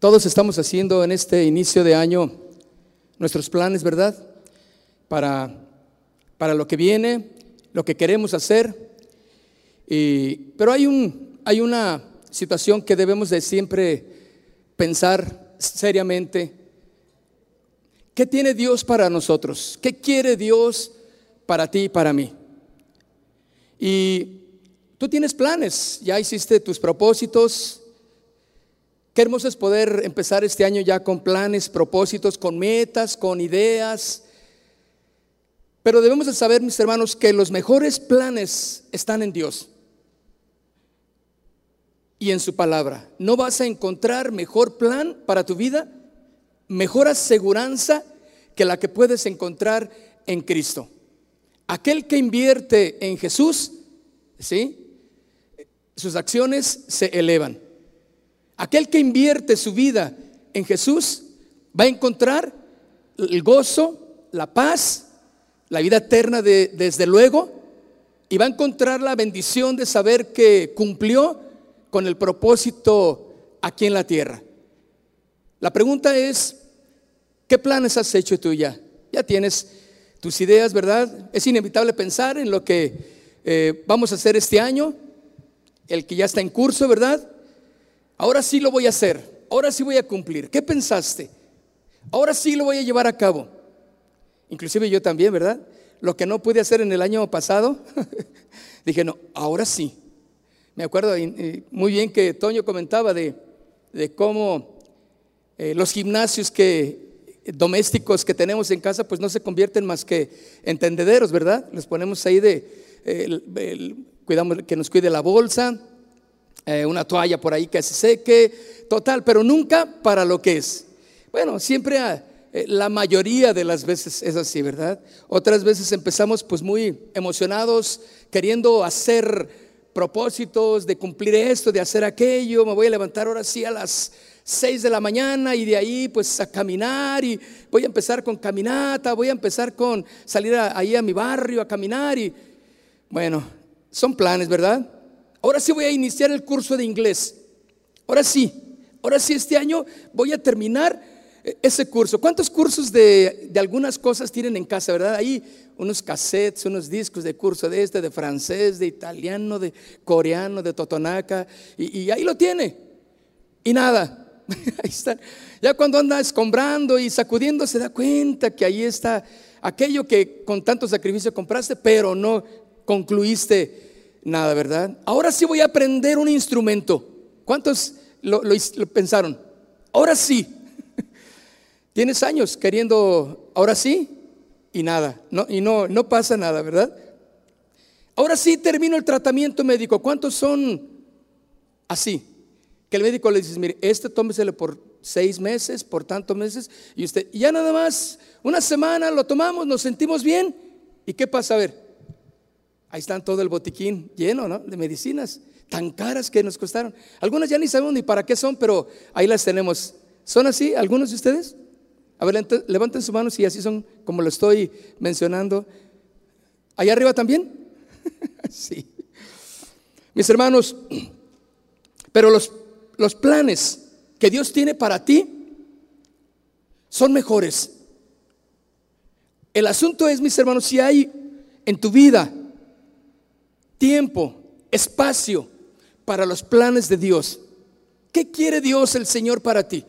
Todos estamos haciendo en este inicio de año nuestros planes, ¿verdad? Para, para lo que viene, lo que queremos hacer. pero hay, un, hay una situación que debemos de siempre pensar seriamente. ¿Qué tiene Dios para nosotros? ¿Qué quiere Dios para ti y para mí? Y tú tienes planes, ya hiciste tus propósitos, Qué hermoso es poder empezar este año ya con planes, propósitos, con metas, con ideas. Pero debemos de saber, mis hermanos, que los mejores planes están en Dios y en su palabra. No vas a encontrar mejor plan para tu vida, mejor aseguranza que la que puedes encontrar en Cristo. Aquel que invierte en Jesús, ¿sí? Sus acciones se elevan. Aquel que invierte su vida en Jesús va a encontrar el gozo, la paz, la vida eterna de, desde luego, y va a encontrar la bendición de saber que cumplió con el propósito aquí en la tierra. La pregunta es, ¿qué planes has hecho tú ya? Ya tienes tus ideas, ¿verdad? Es inevitable pensar en lo que eh, vamos a hacer este año, el que ya está en curso, ¿verdad? Ahora sí lo voy a hacer. Ahora sí voy a cumplir. ¿Qué pensaste? Ahora sí lo voy a llevar a cabo. Inclusive yo también, ¿verdad? Lo que no pude hacer en el año pasado, dije, no, ahora sí. Me acuerdo muy bien que Toño comentaba de, cómo eh, los gimnasios que domésticos que tenemos en casa, pues no se convierten más que en tendederos, ¿verdad? Les ponemos ahí de, cuidamos que nos cuide la bolsa, eh, una toalla por ahí que se seque, total, pero nunca para lo que es. Bueno, siempre ah, eh, la mayoría de las veces es así, ¿verdad? Otras veces empezamos pues muy emocionados, queriendo hacer propósitos de cumplir esto, de hacer aquello, me voy a levantar ahora sí a las 6 de la mañana y de ahí pues a caminar y voy a empezar con caminata, voy a empezar con salir ahí a mi barrio a caminar y bueno, son planes, ¿verdad? Ahora sí voy a iniciar el curso de inglés. Ahora sí, ahora sí este año voy a terminar eh, ese curso. ¿Cuántos cursos de, algunas cosas tienen en casa, verdad? Ahí unos cassettes, unos discos de curso de este, de francés, de italiano, de coreano, de totonaca, y, y ahí lo tiene. Y nada, ahí está. Ya cuando anda escombrando y sacudiendo se da cuenta que ahí está aquello que con tanto sacrificio compraste, pero no concluiste nada, ¿verdad? Ahora sí voy a aprender un instrumento. ¿Cuántos lo, pensaron? Ahora sí. Tienes años queriendo, ahora sí, y nada, y no, no pasa nada, ¿verdad? Ahora sí termino el tratamiento médico. ¿Cuántos son así? Que el médico le dice, mire, este tómeselo por seis meses, por tantos meses, y usted, y ya nada más, una semana lo tomamos, nos sentimos bien, ¿y qué pasa? A ver, Ahí están todo el botiquín lleno ¿no? de medicinas, tan caras que nos costaron. Algunas ya ni sabemos ni para qué son, pero ahí las tenemos. ¿Son así algunos de ustedes? A ver, levanten sus manos y así son como lo estoy mencionando. ¿Allá arriba también? sí. Mis hermanos, pero los, los planes que Dios tiene para ti son mejores. El asunto es, mis hermanos, si hay en tu vida tiempo, espacio para los planes de Dios. ¿Qué quiere Dios el Señor para ti?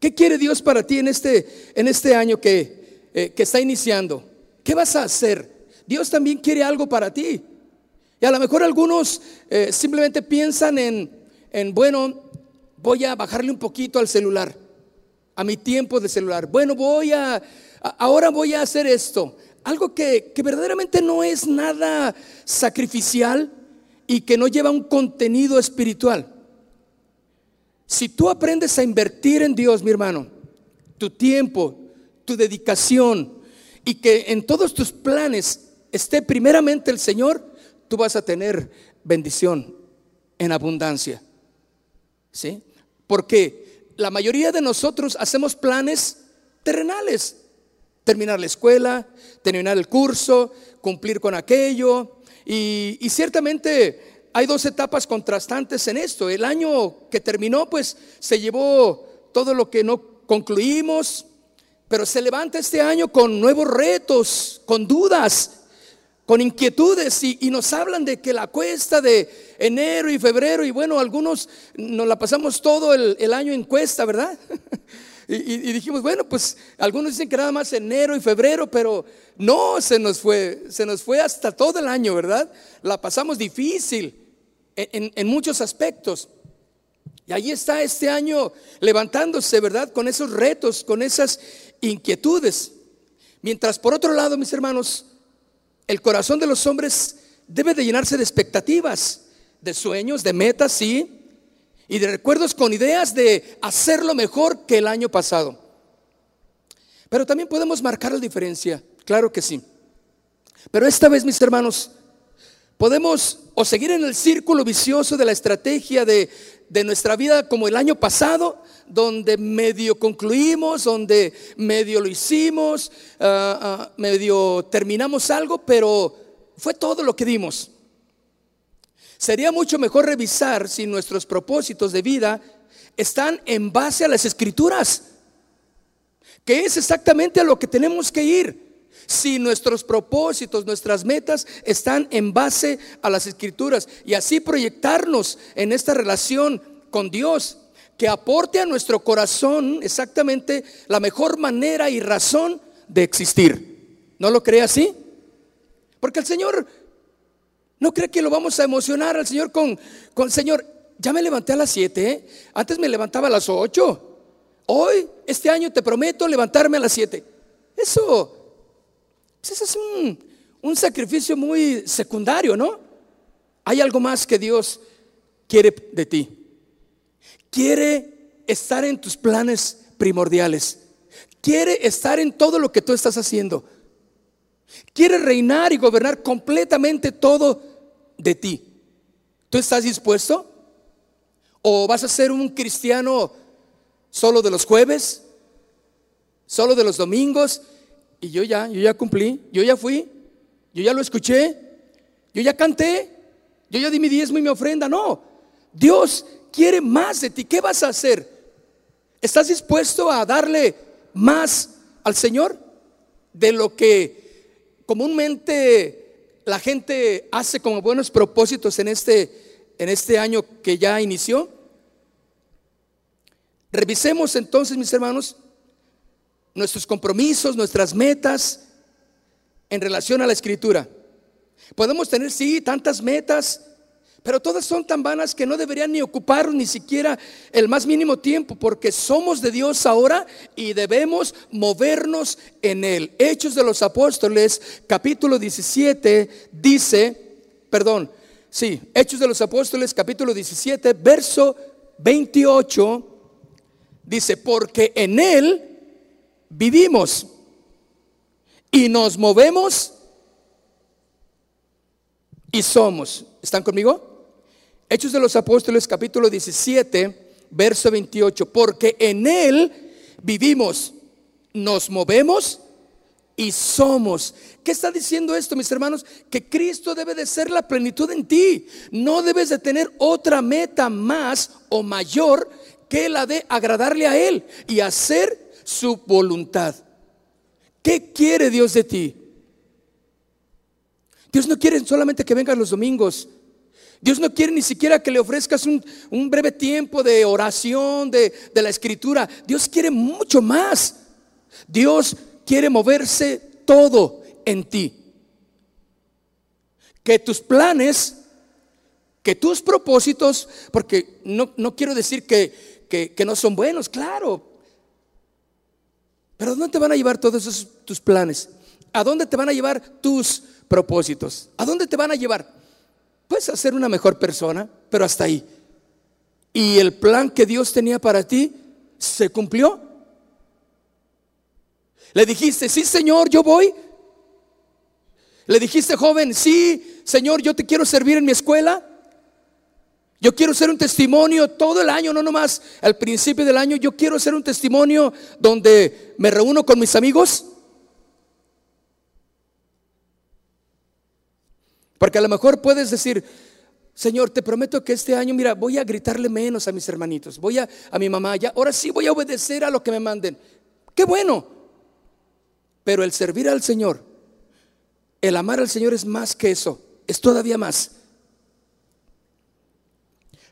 ¿Qué quiere Dios para ti en este, en este año que, eh, que está iniciando? ¿Qué vas a hacer? Dios también quiere algo para ti. Y a lo mejor algunos eh, simplemente piensan en, en, bueno, voy a bajarle un poquito al celular, a mi tiempo de celular. Bueno, voy a, ahora voy a hacer esto algo que, verdaderamente no es nada sacrificial y que no lleva un contenido espiritual. Si tú aprendes a invertir en Dios, mi hermano, tu tiempo, tu dedicación y que en todos tus planes esté primeramente el Señor, tú vas a tener bendición en abundancia. ¿Sí? Porque la mayoría de nosotros hacemos planes terrenales, terminar la escuela, terminar el curso, cumplir con aquello. Y, ciertamente hay dos etapas contrastantes en esto. El año que terminó, pues se llevó todo lo que no concluimos, pero se levanta este año con nuevos retos, con dudas, con inquietudes y, nos hablan de que la cuesta de enero y febrero, y bueno, algunos nos la pasamos todo el, año en cuesta, ¿verdad? y, dijimos, bueno, pues algunos dicen que nada más enero y febrero, pero no, se nos fue, se nos fue hasta todo el año, ¿verdad? La pasamos difícil en, muchos aspectos. Y ahí está este año levantándose, ¿verdad? Con esos retos, con esas inquietudes. Mientras por otro lado, mis hermanos, el corazón de los hombres debe de llenarse de expectativas, de sueños, de metas, sí, y de recuerdos con ideas de hacerlo mejor que el año pasado. Pero también podemos marcar la diferencia, claro que sí. Pero esta vez, mis hermanos, Podemos o seguir en el círculo vicioso de la estrategia de, nuestra vida como el año pasado, donde medio concluimos, donde medio lo hicimos, ah, ah, medio terminamos algo, pero fue todo lo que dimos. Sería mucho mejor revisar si nuestros propósitos de vida están en base a las escrituras, que es exactamente a lo que tenemos que ir si nuestros propósitos, nuestras metas están en base a las escrituras y así proyectarnos en esta relación con Dios que aporte a nuestro corazón exactamente la mejor manera y razón de existir. ¿No lo cree así? Porque el Señor no cree que lo vamos a emocionar al Señor con, con Señor, ya me levanté a las 7, ¿eh? antes me levantaba a las 8. Hoy, este año, te prometo levantarme a las 7. Eso pues ese es un, sacrificio muy secundario, ¿no? Hay algo más que Dios quiere de ti. Quiere estar en tus planes primordiales. Quiere estar en todo lo que tú estás haciendo. Quiere reinar y gobernar completamente todo de ti. ¿Tú estás dispuesto? ¿O vas a ser un cristiano solo de los jueves? ¿Solo de los domingos? Y yo ya, yo ya cumplí, yo ya fui, yo ya lo escuché, yo ya canté, yo ya di mi diezmo y mi ofrenda. No, Dios quiere más de ti. ¿Qué vas a hacer? ¿Estás dispuesto a darle más al Señor de lo que comúnmente la gente hace como buenos propósitos en este, en este año que ya inició? Revisemos entonces, mis hermanos, nuestros compromisos, nuestras metas en relación a la escritura. Podemos tener, sí, tantas metas, pero todas son tan vanas que no deberían ni ocupar ni siquiera el más mínimo tiempo, porque somos de Dios ahora y debemos movernos en Él. Hechos de los Apóstoles, capítulo 17, dice, perdón, sí, Hechos de los Apóstoles, capítulo 17, verso 28, dice, porque en Él vivimos y nos movemos y somos. ¿Están conmigo? Hechos de los Apóstoles capítulo 17, verso 28. Porque en Él vivimos, nos movemos y somos. ¿Qué está diciendo esto, mis hermanos? Que Cristo debe de ser la plenitud en ti. No debes de tener otra meta más o mayor que la de agradarle a Él y hacer su voluntad. ¿Qué quiere Dios de ti? Dios no quiere solamente que vengas los domingos. Dios no quiere ni siquiera que le ofrezcas un, breve tiempo de oración, de, la escritura. Dios quiere mucho más. Dios quiere moverse todo en ti. Que tus planes, que tus propósitos, porque no, no quiero decir que, que, no son buenos, claro, pero ¿a dónde te van a llevar todos esos tus planes? ¿A dónde te van a llevar tus propósitos? ¿A dónde te van a llevar? Puedes ser una mejor persona, pero hasta ahí. ¿Y el plan que Dios tenía para ti se cumplió? Le dijiste, sí, Señor, yo voy. Le dijiste, joven, sí, Señor, yo te quiero servir en mi escuela. Yo quiero ser un testimonio todo el año, no nomás al principio del año. Yo quiero ser un testimonio donde me reúno con mis amigos. Porque a lo mejor puedes decir, Señor, te prometo que este año, mira, voy a gritarle menos a mis hermanitos, voy a, a mi mamá, ya, ahora sí voy a obedecer a lo que me manden. Qué bueno. Pero el servir al Señor, el amar al Señor es más que eso, es todavía más.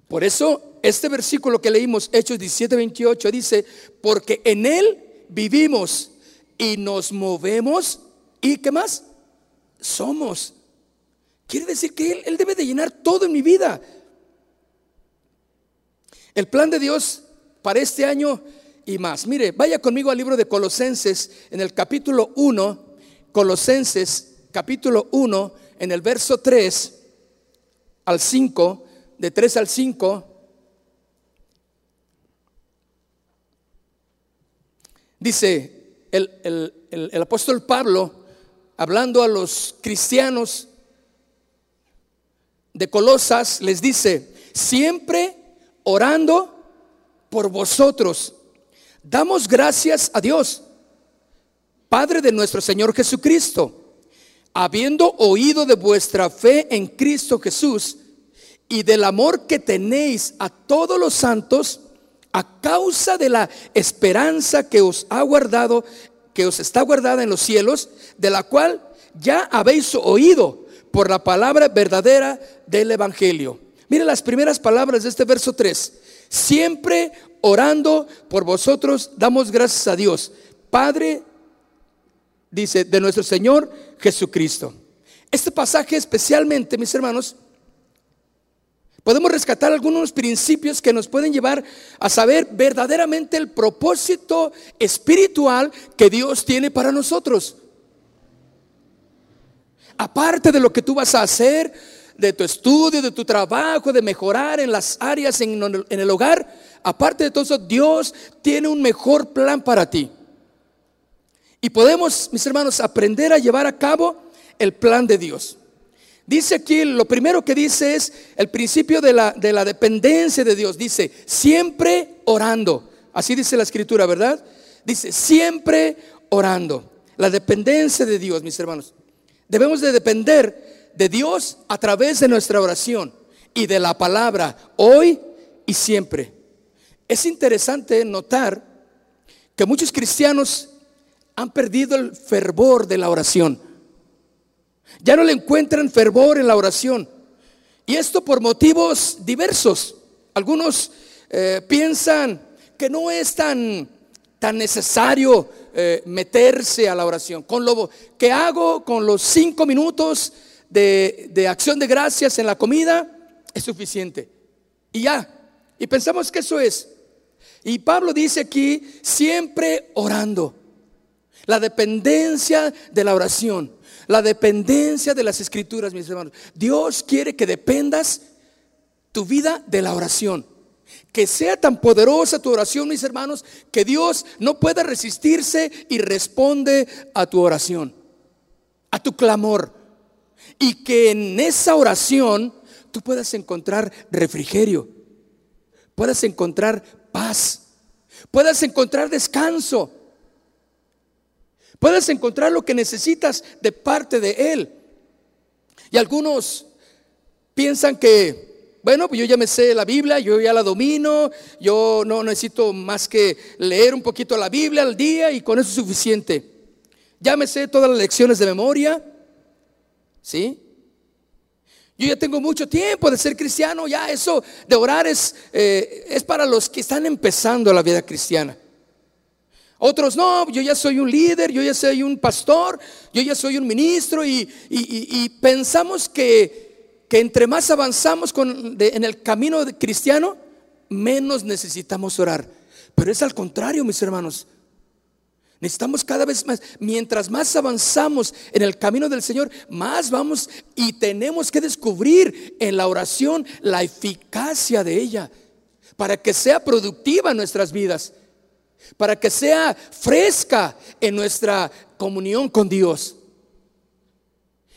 Por eso este versículo que leímos, Hechos 17, 28, dice, porque en Él vivimos y nos movemos y qué más? Somos. Quiere decir que Él, debe de llenar todo en mi vida. El plan de Dios para este año y más. Mire, vaya conmigo al libro de Colosenses en el capítulo 1, Colosenses capítulo 1, en el verso 3 al 5, de 3 al 5. Dice el, el apóstol Pablo, hablando a los cristianos de Colosas, les dice, siempre orando por vosotros. Damos gracias a Dios, Padre de nuestro Señor Jesucristo, habiendo oído de vuestra fe en Cristo Jesús y del amor que tenéis a todos los santos, a causa de la esperanza que os ha guardado, que os está guardada en los cielos, de la cual ya habéis oído por la palabra verdadera del Evangelio. Mire las primeras palabras de este verso 3. Siempre orando por vosotros, damos gracias a Dios, Padre, dice, de nuestro Señor Jesucristo. Este pasaje especialmente, mis hermanos, podemos rescatar algunos principios que nos pueden llevar a saber verdaderamente el propósito espiritual que Dios tiene para nosotros. Aparte de lo que tú vas a hacer, de tu estudio, de tu trabajo, de mejorar en las áreas en, el hogar, aparte de todo eso, Dios tiene un mejor plan para ti. Y podemos, mis hermanos, aprender a llevar a cabo el plan de Dios. Dice aquí, lo primero que dice es el principio de la, de la dependencia de Dios. Dice, siempre orando. Así dice la escritura, ¿verdad? Dice, siempre orando. La dependencia de Dios, mis hermanos. Debemos de depender de Dios a través de nuestra oración y de la palabra hoy y siempre. Es interesante notar que muchos cristianos han perdido el fervor de la oración. Ya no le encuentran fervor en la oración. Y esto por motivos diversos. Algunos eh, piensan que no es tan, tan necesario eh, meterse a la oración. Con lo que hago con los cinco minutos de, acción de gracias en la comida es suficiente. Y ya. Y pensamos que eso es. Y Pablo dice aquí, siempre orando. La dependencia de la oración. La dependencia de las escrituras, mis hermanos. Dios quiere que dependas tu vida de la oración. Que sea tan poderosa tu oración, mis hermanos, que Dios no pueda resistirse y responde a tu oración, a tu clamor y que en esa oración tú puedas encontrar refrigerio, puedas encontrar paz, puedas encontrar descanso, puedas encontrar lo que necesitas de parte de Él. Y algunos piensan que, bueno, pues yo ya me sé la Biblia, yo ya la domino, yo no necesito más que leer un poquito la Biblia al día y con eso es suficiente. Ya me sé todas las lecciones de memoria. ¿Sí? Yo ya tengo mucho tiempo de ser cristiano, ya eso de orar es, eh, es para los que están empezando la vida cristiana. Otros no, yo ya soy un líder, yo ya soy un pastor, yo ya soy un ministro y, pensamos que, que, entre más avanzamos en el camino cristiano, menos necesitamos orar. Pero es al contrario, mis hermanos. Necesitamos cada vez más, mientras más avanzamos en el camino del Señor, más vamos y tenemos que descubrir en la oración la eficacia de ella para que sea productiva en nuestras vidas, para que sea fresca en nuestra comunión con Dios.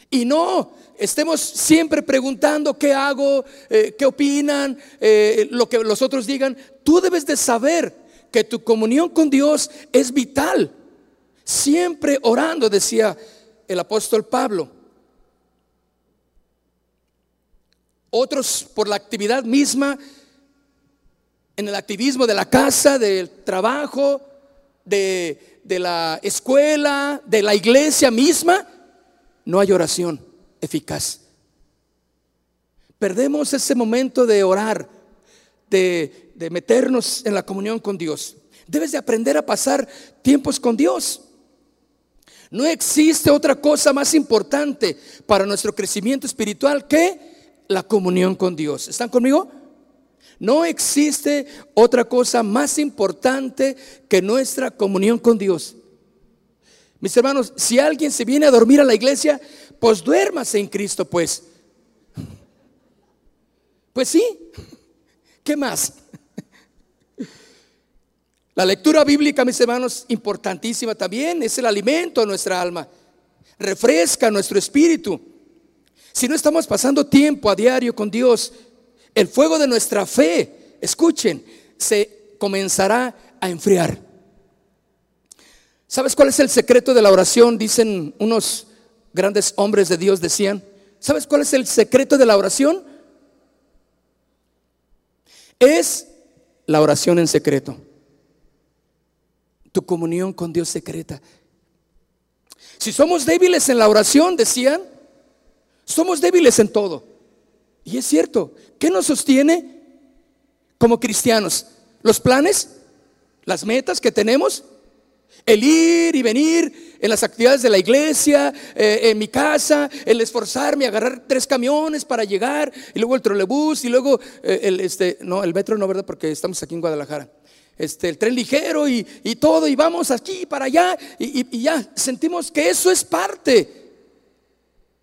Y no estemos siempre preguntando qué hago, eh, qué opinan, eh, lo que los otros digan. Tú debes de saber que tu comunión con Dios es vital. Siempre orando, decía el apóstol Pablo. otros por la actividad misma, en el activismo de la casa, del trabajo, de, de la escuela, de la iglesia misma, no hay oración eficaz. Perdemos ese momento de orar, de, de meternos en la comunión con Dios. Debes de aprender a pasar tiempos con Dios. No existe otra cosa más importante para nuestro crecimiento espiritual que la comunión con Dios. ¿Están conmigo? No existe otra cosa más importante que nuestra comunión con Dios. Mis hermanos, si alguien se viene a dormir a la iglesia, pues duérmase en Cristo, pues. Pues sí. ¿Qué más? La lectura bíblica, mis hermanos, importantísima también, es el alimento a nuestra alma, refresca nuestro espíritu. Si no estamos pasando tiempo a diario con Dios, el fuego de nuestra fe, escuchen, se comenzará a enfriar. ¿Sabes cuál es el secreto de la oración? Dicen unos grandes hombres de Dios, decían. ¿Sabes cuál es el secreto de la oración? Es la oración en secreto tu comunión con Dios secreta. Si somos débiles en la oración, decían, somos débiles en todo. Y es cierto, ¿qué nos sostiene como cristianos? ¿Los planes? ¿Las metas que tenemos? El ir y venir en las actividades de la iglesia, eh, en mi casa, el esforzarme, agarrar tres camiones para llegar, y luego el trolebús, y luego eh, el, este, no, el metro no, ¿verdad? Porque estamos aquí en Guadalajara este, el tren ligero y, todo, y vamos aquí para allá, y, ya sentimos que eso es parte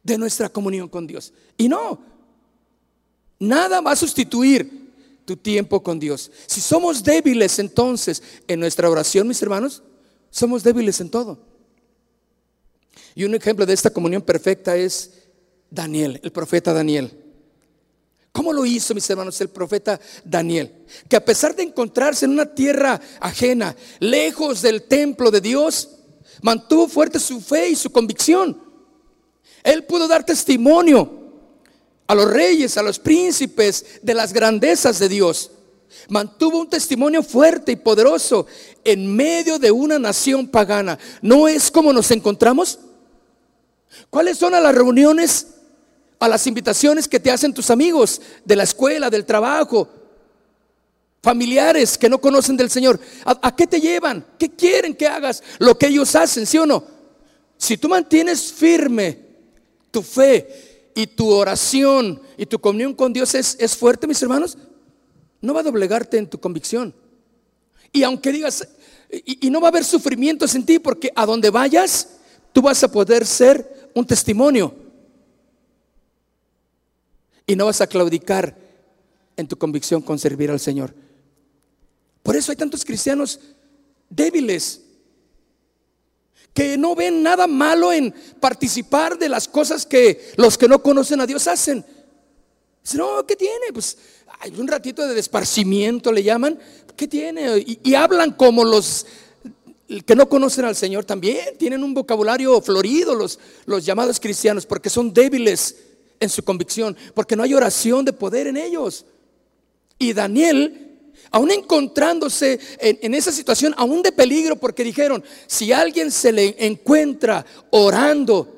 de nuestra comunión con Dios. Y no, nada va a sustituir tu tiempo con Dios. Si somos débiles entonces en nuestra oración, mis hermanos, somos débiles en todo. Y un ejemplo de esta comunión perfecta es Daniel, el profeta Daniel. ¿Cómo lo hizo, mis hermanos, el profeta Daniel? Que a pesar de encontrarse en una tierra ajena, lejos del templo de Dios, mantuvo fuerte su fe y su convicción. Él pudo dar testimonio a los reyes, a los príncipes de las grandezas de Dios. Mantuvo un testimonio fuerte y poderoso en medio de una nación pagana. ¿No es como nos encontramos? ¿Cuáles son las reuniones a las invitaciones que te hacen tus amigos de la escuela, del trabajo, familiares que no conocen del Señor. ¿A, qué te llevan? ¿Qué quieren que hagas? Lo que ellos hacen, ¿sí o no? Si tú mantienes firme tu fe y tu oración y tu comunión con Dios es, es fuerte, mis hermanos, no va a doblegarte en tu convicción. Y aunque digas, y, no va a haber sufrimientos en ti, porque a donde vayas, tú vas a poder ser un testimonio y no vas a claudicar en tu convicción con servir al Señor. Por eso hay tantos cristianos débiles que no ven nada malo en participar de las cosas que los que no conocen a Dios hacen. no, ¿qué tiene? Pues hay un ratito de desparcimiento le llaman. ¿Qué tiene? Y, hablan como los que no conocen al Señor también. Tienen un vocabulario florido los, los llamados cristianos porque son débiles en su convicción, porque no hay oración de poder en ellos. Y Daniel, aún encontrándose en, esa situación, aún de peligro, porque dijeron, si alguien se le encuentra orando,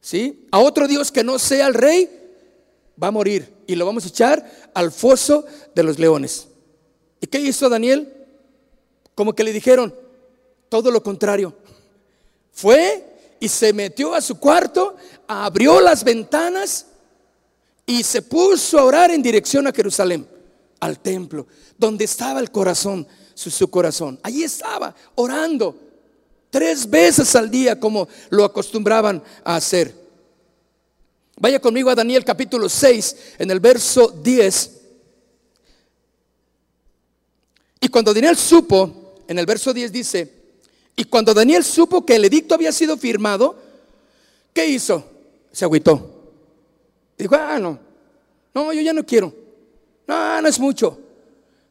¿sí? A otro Dios que no sea el rey, va a morir y lo vamos a echar al foso de los leones. ¿Y qué hizo Daniel? Como que le dijeron todo lo contrario. Fue y se metió a su cuarto, abrió las ventanas y se puso a orar en dirección a Jerusalén, al templo, donde estaba el corazón, su, corazón. Allí estaba orando tres veces al día como lo acostumbraban a hacer. Vaya conmigo a Daniel capítulo 6, en el verso 10. Y cuando Daniel supo, en el verso 10 dice, y cuando Daniel supo que el edicto había sido firmado, ¿qué hizo? Se agüitó. Dijo, ah, no, no, yo ya no quiero. No, no es mucho.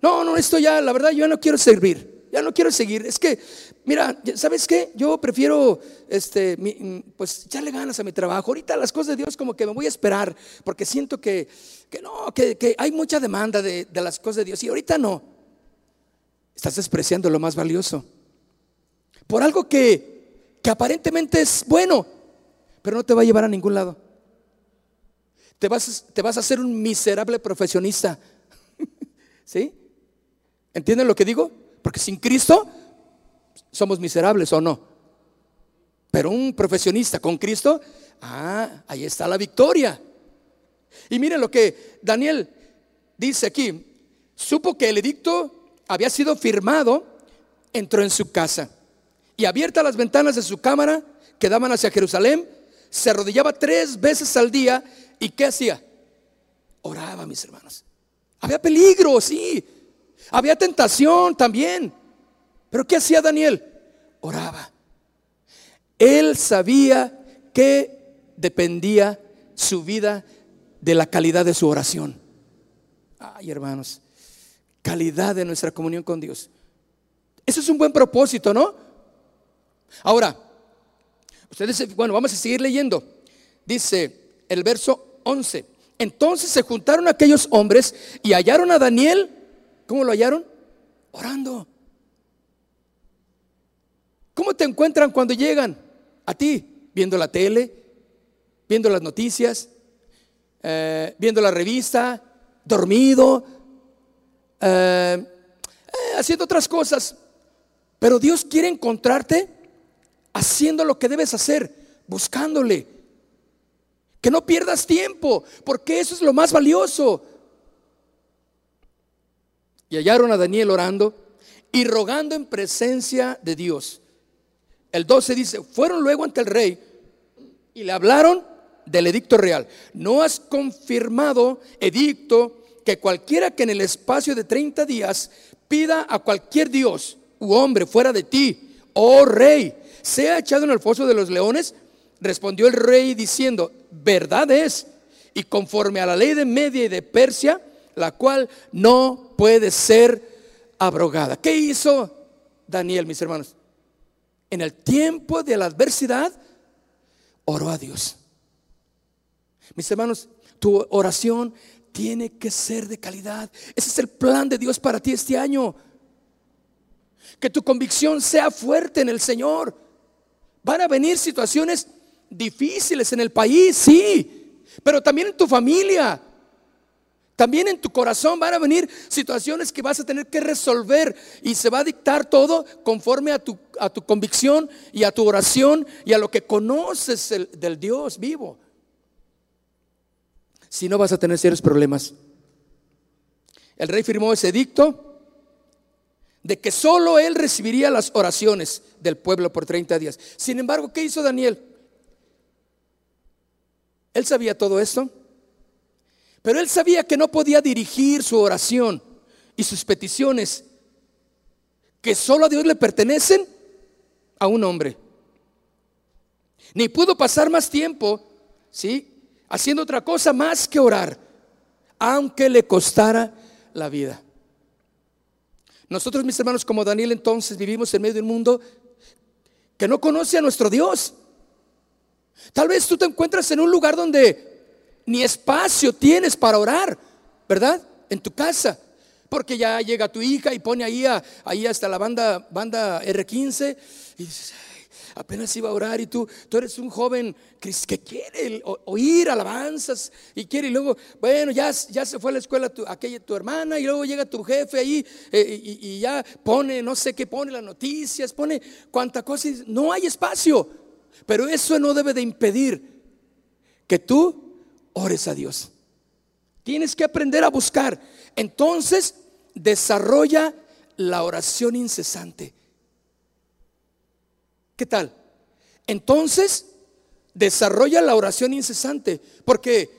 No, no, esto ya, la verdad, yo ya no quiero servir. Ya no quiero seguir. Es que mira, ¿sabes qué? Yo prefiero, este, pues, echarle ganas a mi trabajo. Ahorita las cosas de Dios como que me voy a esperar, porque siento que, que no, que, hay mucha demanda de, de las cosas de Dios y ahorita no. Estás despreciando lo más valioso. Por algo que, que aparentemente es bueno, pero no te va a llevar a ningún lado. Te vas, te vas a hacer un miserable profesionista. ¿Sí? ¿Entienden lo que digo? Porque sin Cristo somos miserables o no. Pero un profesionista con Cristo, ah, ahí está la victoria. Y miren lo que Daniel dice aquí. Supo que el edicto había sido firmado, entró en su casa y abiertas las ventanas de su cámara que daban hacia Jerusalén, se arrodillaba tres veces al día y ¿qué hacía? Oraba, mis hermanos. Había peligro, sí. Había tentación también. Pero ¿qué hacía Daniel? Oraba. Él sabía que dependía su vida de la calidad de su oración. Ay, hermanos, calidad de nuestra comunión con Dios. Eso es un buen propósito, ¿no? Ahora, ustedes, bueno, vamos a seguir leyendo. Dice el verso 11. Entonces se juntaron aquellos hombres y hallaron a Daniel. ¿Cómo lo hallaron? Orando. ¿Cómo te encuentran cuando llegan a ti? Viendo la tele, viendo las noticias, eh, viendo la revista, dormido, eh, eh, haciendo otras cosas. Pero Dios quiere encontrarte haciendo lo que debes hacer, buscándole. Que no pierdas tiempo, porque eso es lo más valioso. Y hallaron a Daniel orando y rogando en presencia de Dios. El 12 dice, fueron luego ante el rey y le hablaron del edicto real. No has confirmado edicto que cualquiera que en el espacio de 30 días pida a cualquier dios u hombre fuera de ti, oh rey, sea echado en el foso de los leones. Respondió el rey diciendo, verdad es, y conforme a la ley de Media y de Persia, la cual no puede ser abrogada. ¿Qué hizo Daniel, mis hermanos? en el tiempo de la adversidad, oró a Dios. Mis hermanos, tu oración tiene que ser de calidad. Ese es el plan de Dios para ti este año. Que tu convicción sea fuerte en el Señor. Van a venir situaciones difíciles en el país, sí, pero también en tu familia. También en tu corazón van a venir situaciones que vas a tener que resolver y se va a dictar todo conforme a tu, a tu convicción y a tu oración y a lo que conoces del Dios vivo. Si no vas a tener serios problemas. El rey firmó ese dicto de que solo él recibiría las oraciones del pueblo por 30 días. Sin embargo, ¿qué hizo Daniel? Él sabía todo esto. Pero él sabía que no podía dirigir su oración y sus peticiones, que solo a Dios le pertenecen, a un hombre. Ni pudo pasar más tiempo, ¿sí? Haciendo otra cosa más que orar, aunque le costara la vida. Nosotros, mis hermanos, como Daniel entonces, vivimos en medio de un mundo que no conoce a nuestro Dios. Tal vez tú te encuentras en un lugar donde ni espacio tienes para orar, ¿verdad? En tu casa. Porque ya llega tu hija y pone ahí, ahí hasta la banda, banda R15 y dices, apenas iba a orar y tú, tú eres un joven que, quiere oír alabanzas y quiere y luego, bueno, ya, se fue a la escuela tu, aquella tu hermana y luego llega tu jefe ahí eh, y, y, ya pone, no sé qué pone, las noticias, pone cuánta cosa, no hay espacio, pero eso no debe de impedir que tú ores a Dios. Tienes que aprender a buscar. Entonces, desarrolla la oración incesante. ¿Qué tal? Entonces, desarrolla la oración incesante, porque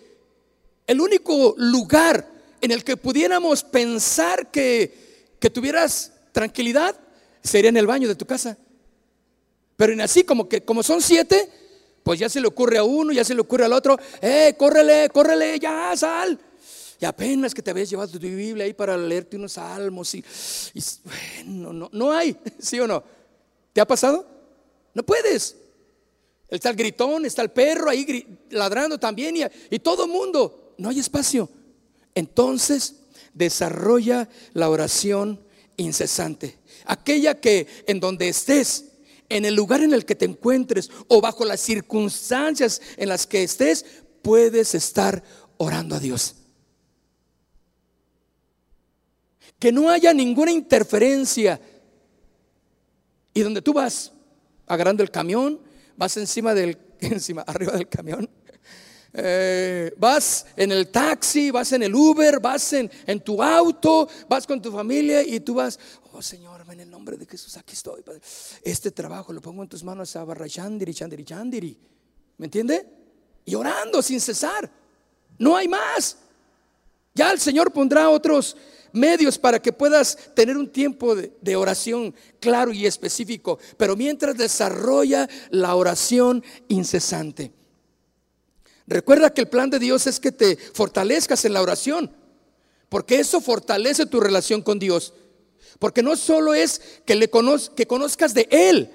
el único lugar en el que pudiéramos pensar que, que tuvieras tranquilidad sería en el baño de tu casa. Pero en así como que como son siete, pues ya se le ocurre a uno, ya se le ocurre al otro, eh, córrele, córrele, ya, sal. Y apenas que te habías llevado tu Biblia ahí para leerte unos salmos y, bueno, no, no hay, ¿sí o no? ¿Te ha pasado? No puedes. Está el gritón, está el perro ahí ladrando también y, y todo mundo. No hay espacio. Entonces desarrolla la oración incesante. Aquella que en donde estés, en el lugar en el que te encuentres o bajo las circunstancias en las que estés, puedes estar orando a Dios. Que no haya ninguna interferencia. Y donde tú vas agarrando el camión, vas encima del, encima, arriba del camión, eh, vas en el taxi, vas en el Uber, vas en, tu auto, vas con tu familia y tú vas, oh Señor, en el nombre de Jesús, aquí estoy. Este trabajo lo pongo en tus manos, Chandiri, Chandiri, Chandiri. ¿Me entiende? Y orando sin cesar. No hay más. Ya el Señor pondrá otros medios para que puedas tener un tiempo de, oración claro y específico, pero mientras desarrolla la oración incesante. Recuerda que el plan de Dios es que te fortalezcas en la oración, porque eso fortalece tu relación con Dios. Porque no solo es que le que conozcas de Él,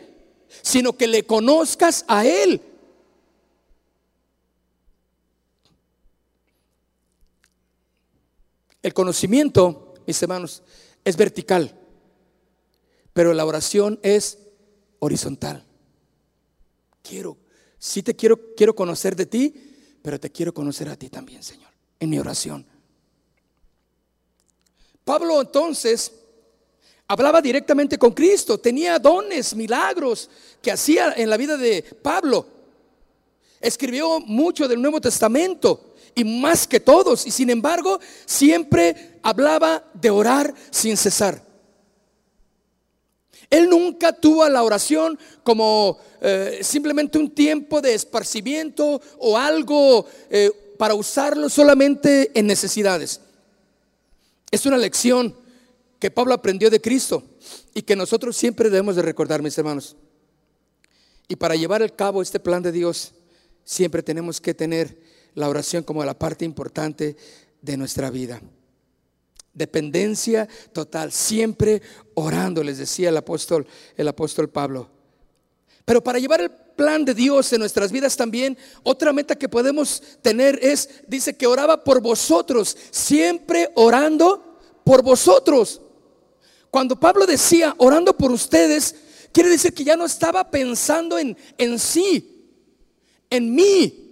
sino que le conozcas a Él. El conocimiento, mis hermanos, es vertical, pero la oración es horizontal. Quiero, sí te quiero, quiero conocer de ti, pero te quiero conocer a ti también, Señor, en mi oración. Pablo entonces hablaba directamente con Cristo, tenía dones, milagros que hacía en la vida de Pablo. Escribió mucho del Nuevo Testamento y más que todos, y sin embargo siempre hablaba de orar sin cesar. Él nunca tuvo la oración como eh, simplemente un tiempo de esparcimiento o algo eh, para usarlo solamente en necesidades. Es una lección que Pablo aprendió de Cristo y que nosotros siempre debemos de recordar, mis hermanos. Y para llevar a cabo este plan de Dios, siempre tenemos que tener la oración como la parte importante de nuestra vida. Dependencia total, siempre orando, les decía el apóstol, el apóstol Pablo. Pero para llevar el plan de Dios en nuestras vidas también, otra meta que podemos tener es, dice que oraba por vosotros, siempre orando por vosotros. Cuando Pablo decía orando por ustedes, quiere decir que ya no estaba pensando en, en sí, en mí,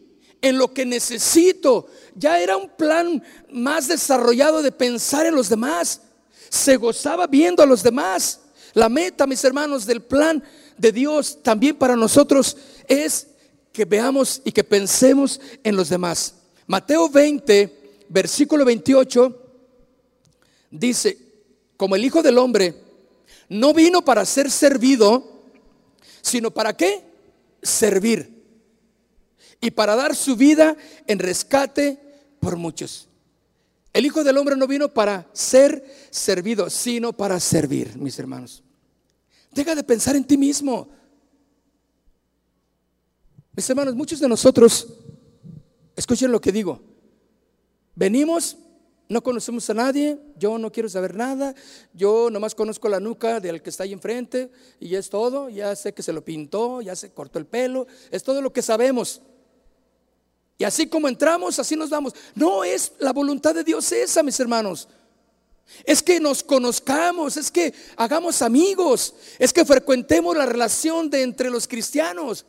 en lo que necesito, ya era un plan más desarrollado de pensar en los demás. Se gozaba viendo a los demás. La meta, mis hermanos, del plan de Dios también para nosotros es que veamos y que pensemos en los demás. Mateo 20, versículo 28, dice, como el Hijo del Hombre no vino para ser servido, sino para qué? Servir. Y para dar su vida en rescate por muchos. El Hijo del Hombre no vino para ser servido, sino para servir, mis hermanos. Deja de pensar en ti mismo. Mis hermanos, muchos de nosotros, escuchen lo que digo, venimos, no conocemos a nadie, yo no quiero saber nada, yo nomás conozco la nuca del que está ahí enfrente y es todo, ya sé que se lo pintó, ya se cortó el pelo, es todo lo que sabemos. Y así como entramos, así nos vamos. No es la voluntad de Dios esa, mis hermanos. Es que nos conozcamos, es que hagamos amigos, es que frecuentemos la relación de entre los cristianos.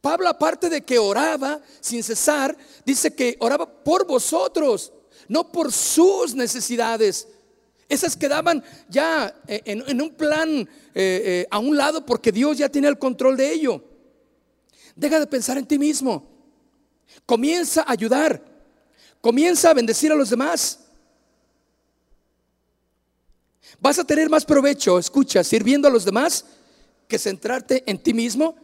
Pablo, aparte de que oraba sin cesar, dice que oraba por vosotros, no por sus necesidades. Esas quedaban ya en, un plan eh, eh, a un lado porque Dios ya tiene el control de ello. Deja de pensar en ti mismo. Comienza a ayudar. Comienza a bendecir a los demás. Vas a tener más provecho, escucha, sirviendo a los demás que centrarte en ti mismo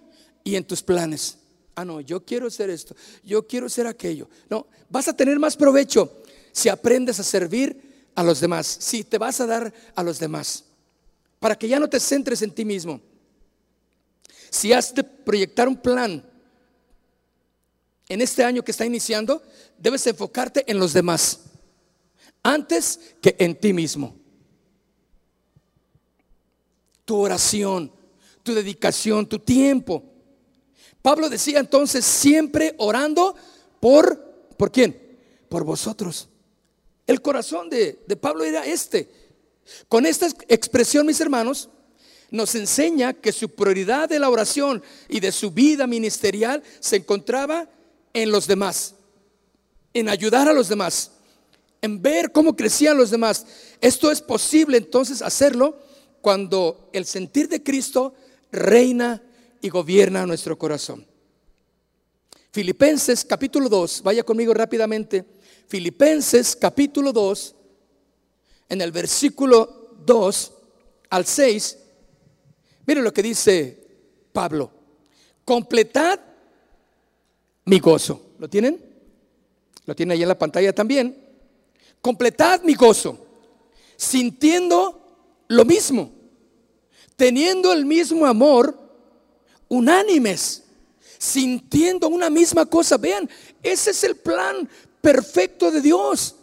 y en tus planes. Ah, no, yo quiero hacer esto, yo quiero hacer aquello. No, vas a tener más provecho si aprendes a servir a los demás, si te vas a dar a los demás, para que ya no te centres en ti mismo. Si has de proyectar un plan en este año que está iniciando, debes enfocarte en los demás, antes que en ti mismo. Tu oración, tu dedicación, tu tiempo. Pablo decía entonces, siempre orando por, ¿por quién? Por vosotros. El corazón de, de Pablo era este. Con esta expresión, mis hermanos, nos enseña que su prioridad de la oración y de su vida ministerial se encontraba en los demás, en ayudar a los demás, en ver cómo crecían los demás. Esto es posible entonces hacerlo cuando el sentir de Cristo reina y gobierna nuestro corazón. Filipenses capítulo 2, vaya conmigo rápidamente. Filipenses capítulo 2, en el versículo 2 al 6, Miren lo que dice Pablo. Completad mi gozo. ¿Lo tienen? Lo tienen ahí en la pantalla también. Completad mi gozo. Sintiendo lo mismo. Teniendo el mismo amor. Unánimes. Sintiendo una misma cosa. Vean, ese es el plan perfecto de Dios.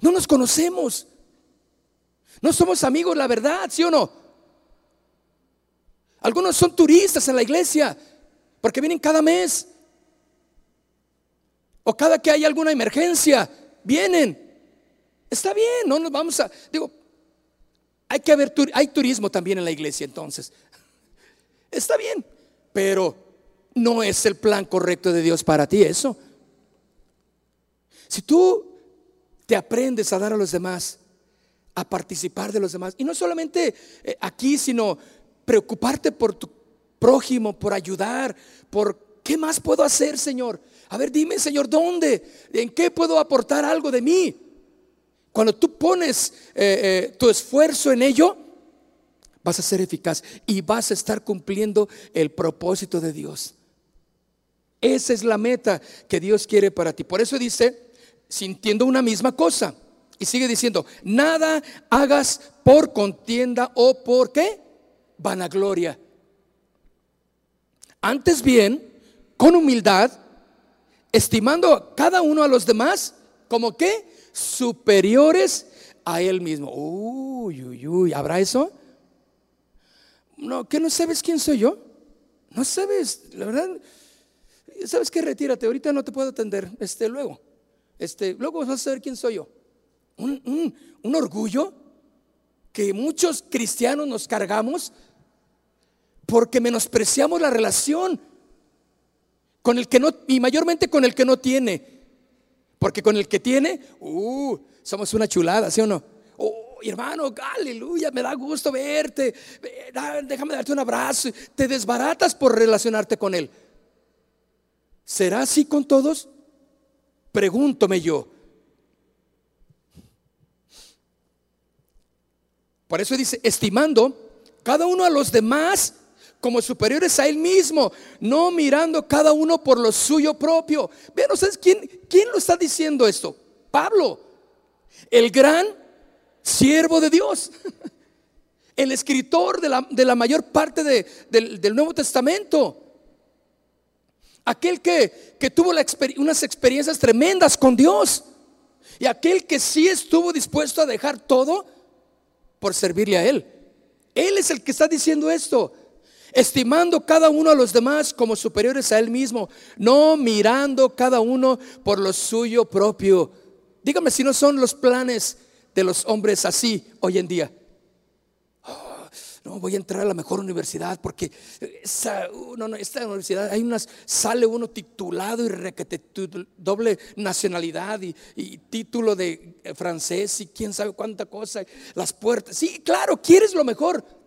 No nos conocemos. No somos amigos, la verdad, ¿sí o no? Algunos son turistas en la iglesia porque vienen cada mes. O cada que hay alguna emergencia, vienen. Está bien, no nos vamos a. Digo, hay que haber, hay turismo también en la iglesia entonces. Está bien, pero no es el plan correcto de Dios para ti eso. Si tú te aprendes a dar a los demás a participar de los demás. Y no solamente eh, aquí, sino preocuparte por tu prójimo, por ayudar, por qué más puedo hacer, Señor. A ver, dime, Señor, ¿dónde? ¿En qué puedo aportar algo de mí? Cuando tú pones eh, eh, tu esfuerzo en ello, vas a ser eficaz y vas a estar cumpliendo el propósito de Dios. Esa es la meta que Dios quiere para ti. Por eso dice, sintiendo una misma cosa. Y sigue diciendo, nada hagas por contienda o por qué? Vanagloria. Antes bien, con humildad, estimando cada uno a los demás como que superiores a él mismo. Uy, uy, uy, ¿habrá eso? No, que no sabes quién soy yo. No sabes, la verdad. ¿Sabes qué? Retírate, ahorita no te puedo atender. Este, luego. Este, luego vas a saber quién soy yo un, orgullo que muchos cristianos nos cargamos porque menospreciamos la relación con el que no, y mayormente con el que no tiene. Porque con el que tiene, uh, somos una chulada, ¿sí o no? Oh, hermano, aleluya, me da gusto verte. Déjame darte un abrazo. Te desbaratas por relacionarte con él. ¿Será así con todos? Pregúntome yo. Por eso dice, estimando cada uno a los demás como superiores a él mismo, no mirando cada uno por lo suyo propio. Vean ustedes, ¿quién, quién lo está diciendo esto? Pablo, el gran siervo de Dios, el escritor de la, de la mayor parte del, del, Nuevo Testamento, aquel que, que tuvo unas experiencias tremendas con Dios y aquel que sí estuvo dispuesto a dejar todo por servirle a Él. Él es el que está diciendo esto, estimando cada uno a los demás como superiores a Él mismo, no mirando cada uno por lo suyo propio. Dígame si no son los planes de los hombres así hoy en día no, voy a entrar a la mejor universidad porque uh, no, no, esta universidad, hay unas, sale uno titulado y requete, doble nacionalidad y, y, título de eh, francés y quién sabe cuánta cosa, las puertas. Sí, claro, quieres lo mejor.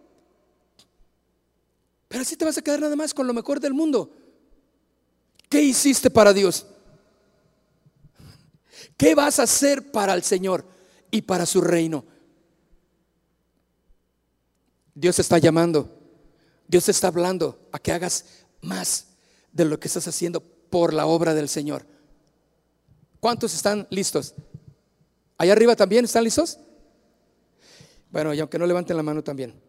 Pero así te vas a quedar nada más con lo mejor del mundo. ¿Qué hiciste para Dios? ¿Qué vas a hacer para el Señor y para su reino? Dios está llamando, Dios está hablando a que hagas más de lo que estás haciendo por la obra del Señor. ¿Cuántos están listos? Allá arriba también están listos. Bueno, y aunque no levanten la mano también.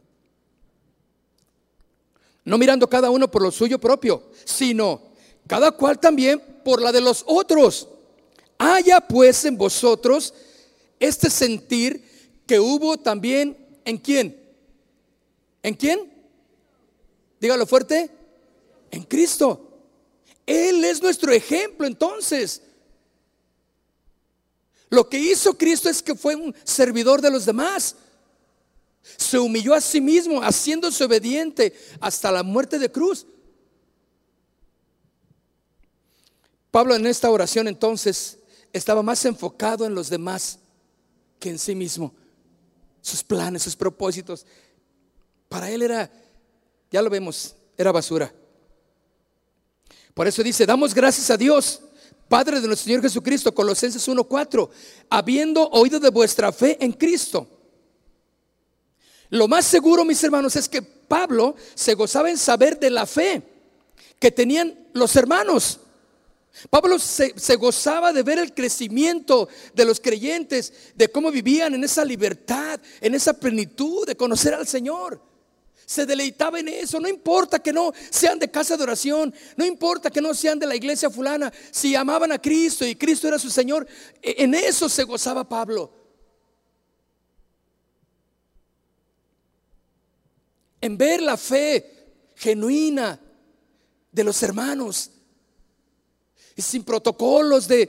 No mirando cada uno por lo suyo propio, sino cada cual también por la de los otros. Haya pues en vosotros este sentir que hubo también en quién? ¿En quién? Dígalo fuerte. En Cristo. Él es nuestro ejemplo entonces. Lo que hizo Cristo es que fue un servidor de los demás. Se humilló a sí mismo, haciéndose obediente hasta la muerte de cruz. Pablo en esta oración entonces estaba más enfocado en los demás que en sí mismo. Sus planes, sus propósitos. Para él era, ya lo vemos, era basura. Por eso dice, damos gracias a Dios, Padre de nuestro Señor Jesucristo, Colosenses 1.4, habiendo oído de vuestra fe en Cristo. Lo más seguro, mis hermanos, es que Pablo se gozaba en saber de la fe que tenían los hermanos. Pablo se, gozaba de ver el crecimiento de los creyentes, de cómo vivían en esa libertad, en esa plenitud de conocer al Señor. Se deleitaba en eso, no importa que no sean de casa de oración, no importa que no sean de la iglesia fulana, si amaban a Cristo y Cristo era su Señor, e, en eso se gozaba Pablo. En ver la fe genuina de los hermanos sin protocolos de,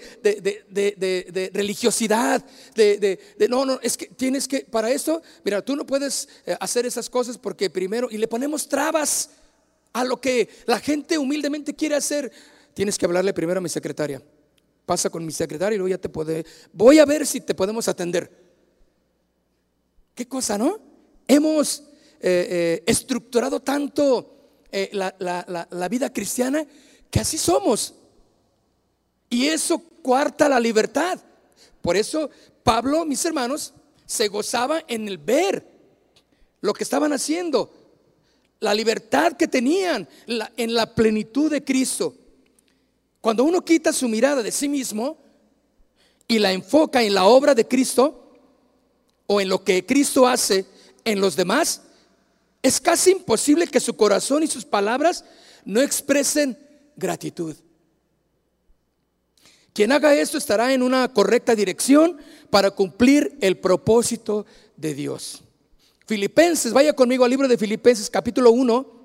religiosidad, de, no, no, es que tienes que, para eso, mira, tú no puedes eh, hacer esas cosas porque primero, y le ponemos trabas a lo que la gente humildemente quiere hacer, tienes que hablarle primero a mi secretaria. Pasa con mi secretaria y luego ya te puede, voy a ver si te podemos atender. ¿Qué cosa, no? Hemos eh, eh, estructurado tanto la vida cristiana que así somos. Y eso cuarta la libertad. Por eso Pablo, mis hermanos, se gozaba en el ver lo que estaban haciendo, la libertad que tenían en la plenitud de Cristo. Cuando uno quita su mirada de sí mismo y la enfoca en la obra de Cristo o en lo que Cristo hace en los demás, es casi imposible que su corazón y sus palabras no expresen gratitud. Quien haga esto estará en una correcta dirección para cumplir el propósito de Dios. Filipenses, vaya conmigo al libro de Filipenses capítulo 1.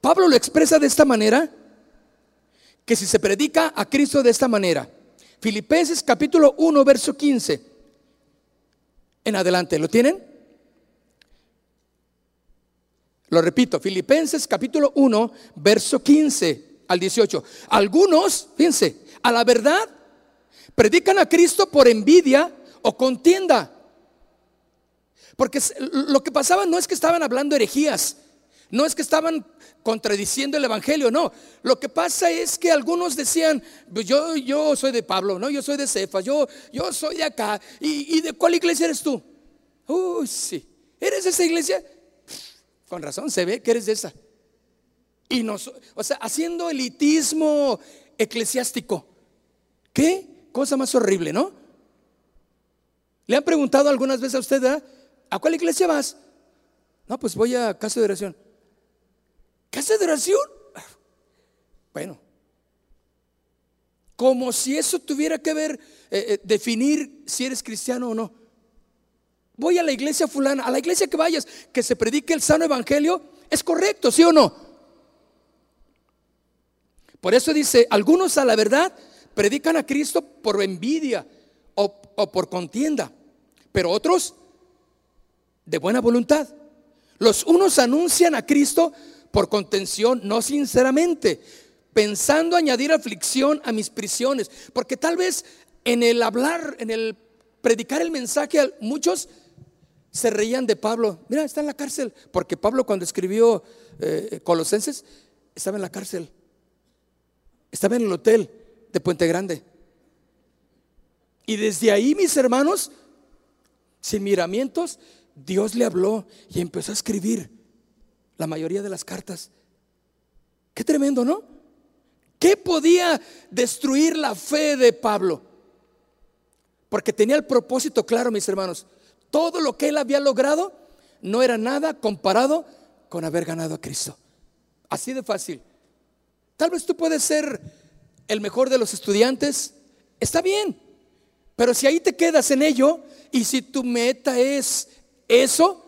Pablo lo expresa de esta manera, que si se predica a Cristo de esta manera. Filipenses capítulo 1, verso 15. En adelante, ¿lo tienen? Lo repito, Filipenses capítulo 1, verso 15 al 18. Algunos, fíjense, a la verdad Predican a Cristo por envidia o contienda. Porque lo que pasaba no es que estaban hablando herejías, no es que estaban contradiciendo el evangelio, no. Lo que pasa es que algunos decían, pues yo, yo soy de Pablo, no, yo soy de Cefas, yo, yo soy de acá. ¿Y, de cuál iglesia eres tú? Uy, sí. ¿Eres esa iglesia? Con razón, se ve que eres de esa. Y no, o sea, haciendo elitismo eclesiástico. ¿Qué? Cosa más horrible, ¿no? ¿Le han preguntado algunas veces a usted, ah, ¿a cuál iglesia vas? No, pues voy a casa de oración. ¿Casa de oración? Bueno, como si eso tuviera que ver, eh, eh, definir si eres cristiano o no. Voy a la iglesia fulana, a la iglesia que vayas, que se predique el sano evangelio, es correcto, ¿sí o no? Por eso dice, algunos a la verdad predican a Cristo por envidia o, por contienda, pero otros de buena voluntad. Los unos anuncian a Cristo por contención, no sinceramente, pensando añadir aflicción a mis prisiones, porque tal vez en el hablar, en el predicar el mensaje, muchos se reían de Pablo. Mira, está en la cárcel, porque Pablo cuando escribió eh, Colosenses estaba en la cárcel, estaba en el hotel de Puente Grande. Y desde ahí, mis hermanos, sin miramientos, Dios le habló y empezó a escribir la mayoría de las cartas. Qué tremendo, ¿no? ¿Qué podía destruir la fe de Pablo? Porque tenía el propósito claro, mis hermanos. Todo lo que él había logrado no era nada comparado con haber ganado a Cristo. Así de fácil. Tal vez tú puedes ser el mejor de los estudiantes, está bien. Pero si ahí te quedas en ello y si tu meta es eso,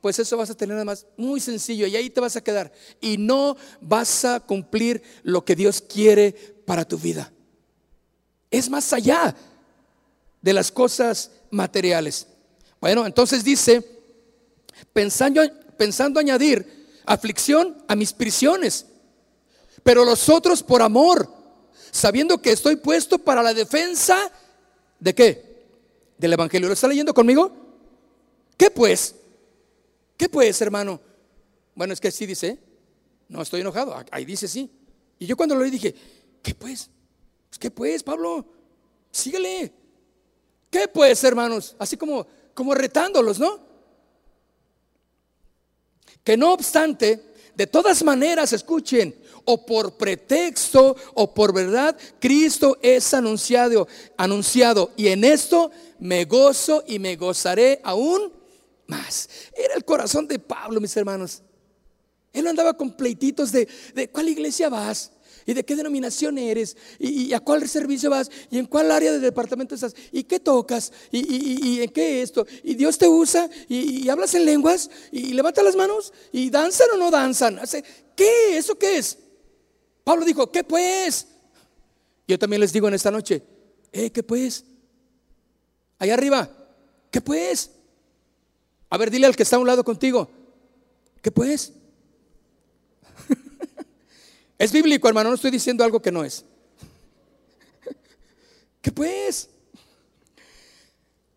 pues eso vas a tener nada más muy sencillo y ahí te vas a quedar. Y no vas a cumplir lo que Dios quiere para tu vida. Es más allá de las cosas materiales. Bueno, entonces dice, pensando, pensando añadir aflicción a mis prisiones, pero los otros por amor, sabiendo que estoy puesto para la defensa de qué? Del Evangelio. ¿Lo está leyendo conmigo? ¿Qué pues? ¿Qué pues, hermano? Bueno, es que sí dice, no estoy enojado, ahí dice sí. Y yo cuando lo leí dije, ¿qué pues ¿Qué pues, Pablo? Síguele. ¿Qué pues, hermanos? Así como, como retándolos, ¿no? Que no obstante, de todas maneras, escuchen, o por pretexto o por verdad, Cristo es anunciado, anunciado. Y en esto me gozo y me gozaré aún más. Era el corazón de Pablo, mis hermanos. Él andaba con pleititos de, de cuál iglesia vas. ¿Y de qué denominación eres? ¿Y, a cuál servicio vas? ¿Y en cuál área del departamento estás? ¿Y qué tocas? ¿Y, en qué esto? ¿Y Dios te usa? ¿Y, hablas en lenguas? ¿Y levanta las manos? ¿Y danzan o no danzan? ¿Qué? ¿Eso qué es? Pablo dijo, ¿qué pues? Yo también les digo en esta noche, ¿eh, qué pues? Allá arriba, ¿qué pues? A ver, dile al que está a un lado contigo, ¿qué pues? Es bíblico, hermano, no estoy diciendo algo que no es. ¿Qué pues?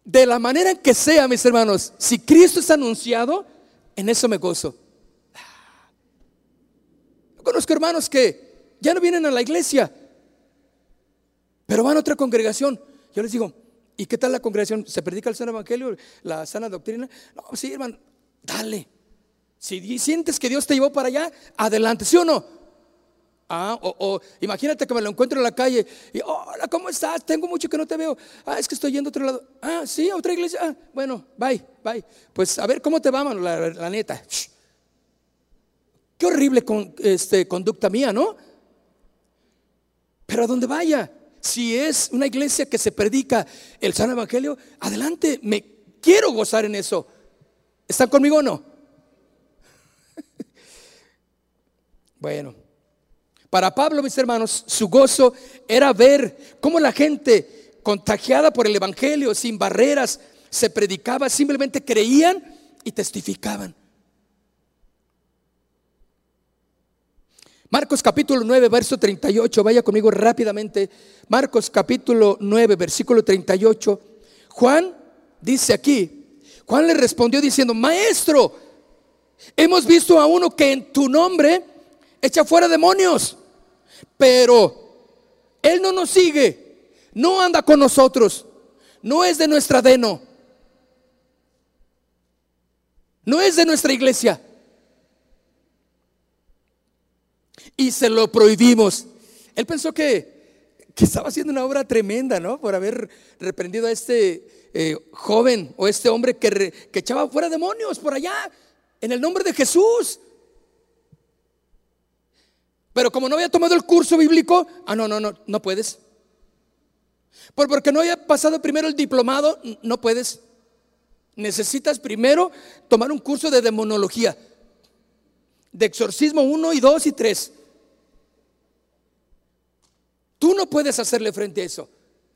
De la manera que sea, mis hermanos, si Cristo es anunciado, en eso me gozo. Conozco hermanos que ya no vienen a la iglesia, pero van a otra congregación. Yo les digo, ¿y qué tal la congregación? ¿Se predica el sano evangelio, la sana doctrina? No, sí, hermano, dale. Si sientes que Dios te llevó para allá, adelante, ¿sí o no? Ah, o, imagínate que me lo encuentro en la calle y, hola, ¿cómo estás? Tengo mucho que no te veo. Ah, es que estoy yendo a otro lado. Ah, sí, a otra iglesia. Ah, bueno, bye, bye. Pues a ver, ¿cómo te va, mano? La, neta. Qué horrible este, conducta mía, ¿no? Pero a donde vaya, si es una iglesia que se predica el San Evangelio, adelante, me quiero gozar en eso. ¿Están conmigo o no? bueno, para Pablo, mis hermanos, su gozo era ver cómo la gente contagiada por el Evangelio, sin barreras, se predicaba, simplemente creían y testificaban. Marcos capítulo 9, verso 38, vaya conmigo rápidamente. Marcos capítulo 9, versículo 38. Juan dice aquí, Juan le respondió diciendo, maestro, hemos visto a uno que en tu nombre echa fuera demonios, pero él no nos sigue, no anda con nosotros, no es de nuestra deno, no es de nuestra iglesia. y se lo prohibimos. Él pensó que, que estaba haciendo una obra tremenda, ¿no? Por haber reprendido a este eh, joven o este hombre que, que echaba fuera demonios por allá, en el nombre de Jesús. Pero como no había tomado el curso bíblico, ah, no, no, no, no puedes. Por porque no había pasado primero el diplomado, no puedes. Necesitas primero tomar un curso de demonología, de exorcismo 1 y 2 y 3. Tú no puedes hacerle frente a eso.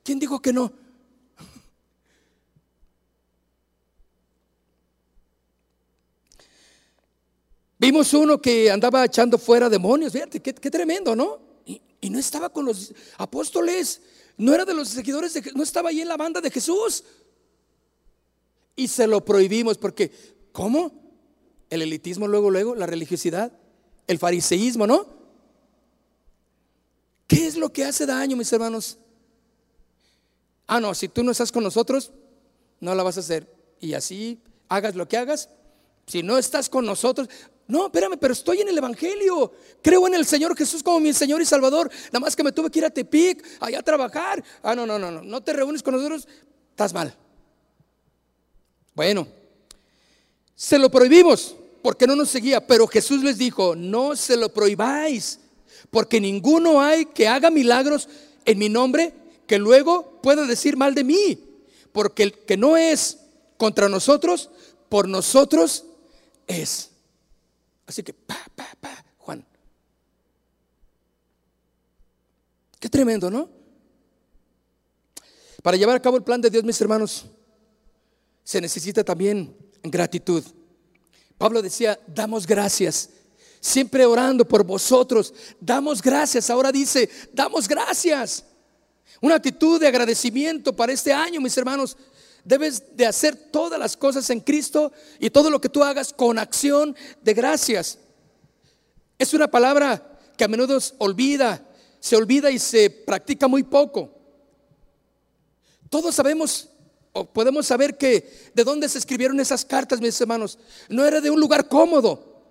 ¿Quién dijo que no? Vimos uno que andaba echando fuera demonios, fíjate, qué, tremendo, ¿no? Y, no estaba con los apóstoles, no era de los seguidores, de, no estaba ahí en la banda de Jesús. Y se lo prohibimos porque, ¿cómo? El elitismo luego, luego, la religiosidad, el fariseísmo, ¿no? ¿Qué es lo que hace daño, mis hermanos? Ah, no, si tú no estás con nosotros, no la vas a hacer. Y así hagas lo que hagas. Si no estás con nosotros, no, espérame, pero estoy en el Evangelio. Creo en el Señor Jesús como mi Señor y Salvador. Nada más que me tuve que ir a Tepic, allá a trabajar. Ah, no, no, no, no. No te reúnes con nosotros, estás mal. Bueno, se lo prohibimos porque no nos seguía. Pero Jesús les dijo, no se lo prohibáis porque ninguno hay que haga milagros en mi nombre que luego pueda decir mal de mí. Porque el que no es contra nosotros, por nosotros es. Así que, pa, pa, pa, Juan. Qué tremendo, ¿no? Para llevar a cabo el plan de Dios, mis hermanos, se necesita también gratitud. Pablo decía, damos gracias, siempre orando por vosotros, damos gracias. Ahora dice, damos gracias. Una actitud de agradecimiento para este año, mis hermanos. Debes de hacer todas las cosas en Cristo y todo lo que tú hagas con acción de gracias. Es una palabra que a menudo olvida, se olvida y se practica muy poco. Todos sabemos o podemos saber que de dónde se escribieron esas cartas, mis hermanos. No era de un lugar cómodo.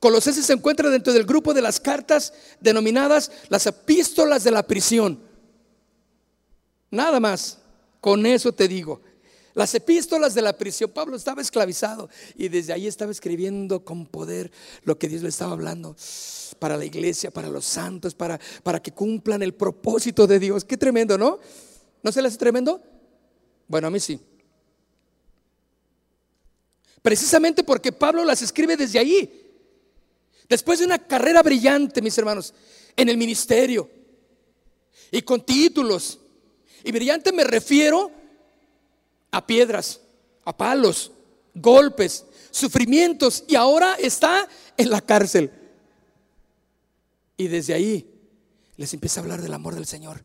Colosenses se encuentra dentro del grupo de las cartas denominadas las epístolas de la prisión. Nada más, con eso te digo. Las epístolas de la prisión, Pablo estaba esclavizado y desde ahí estaba escribiendo con poder lo que Dios le estaba hablando para la iglesia, para los santos, para, para que cumplan el propósito de Dios. Qué tremendo, ¿no? ¿No se les hace tremendo? Bueno, a mí sí. Precisamente porque Pablo las escribe desde ahí. Después de una carrera brillante, mis hermanos, en el ministerio y con títulos. Y brillante me refiero a piedras, a palos, golpes, sufrimientos y ahora está en la cárcel. Y desde ahí les empieza a hablar del amor del Señor.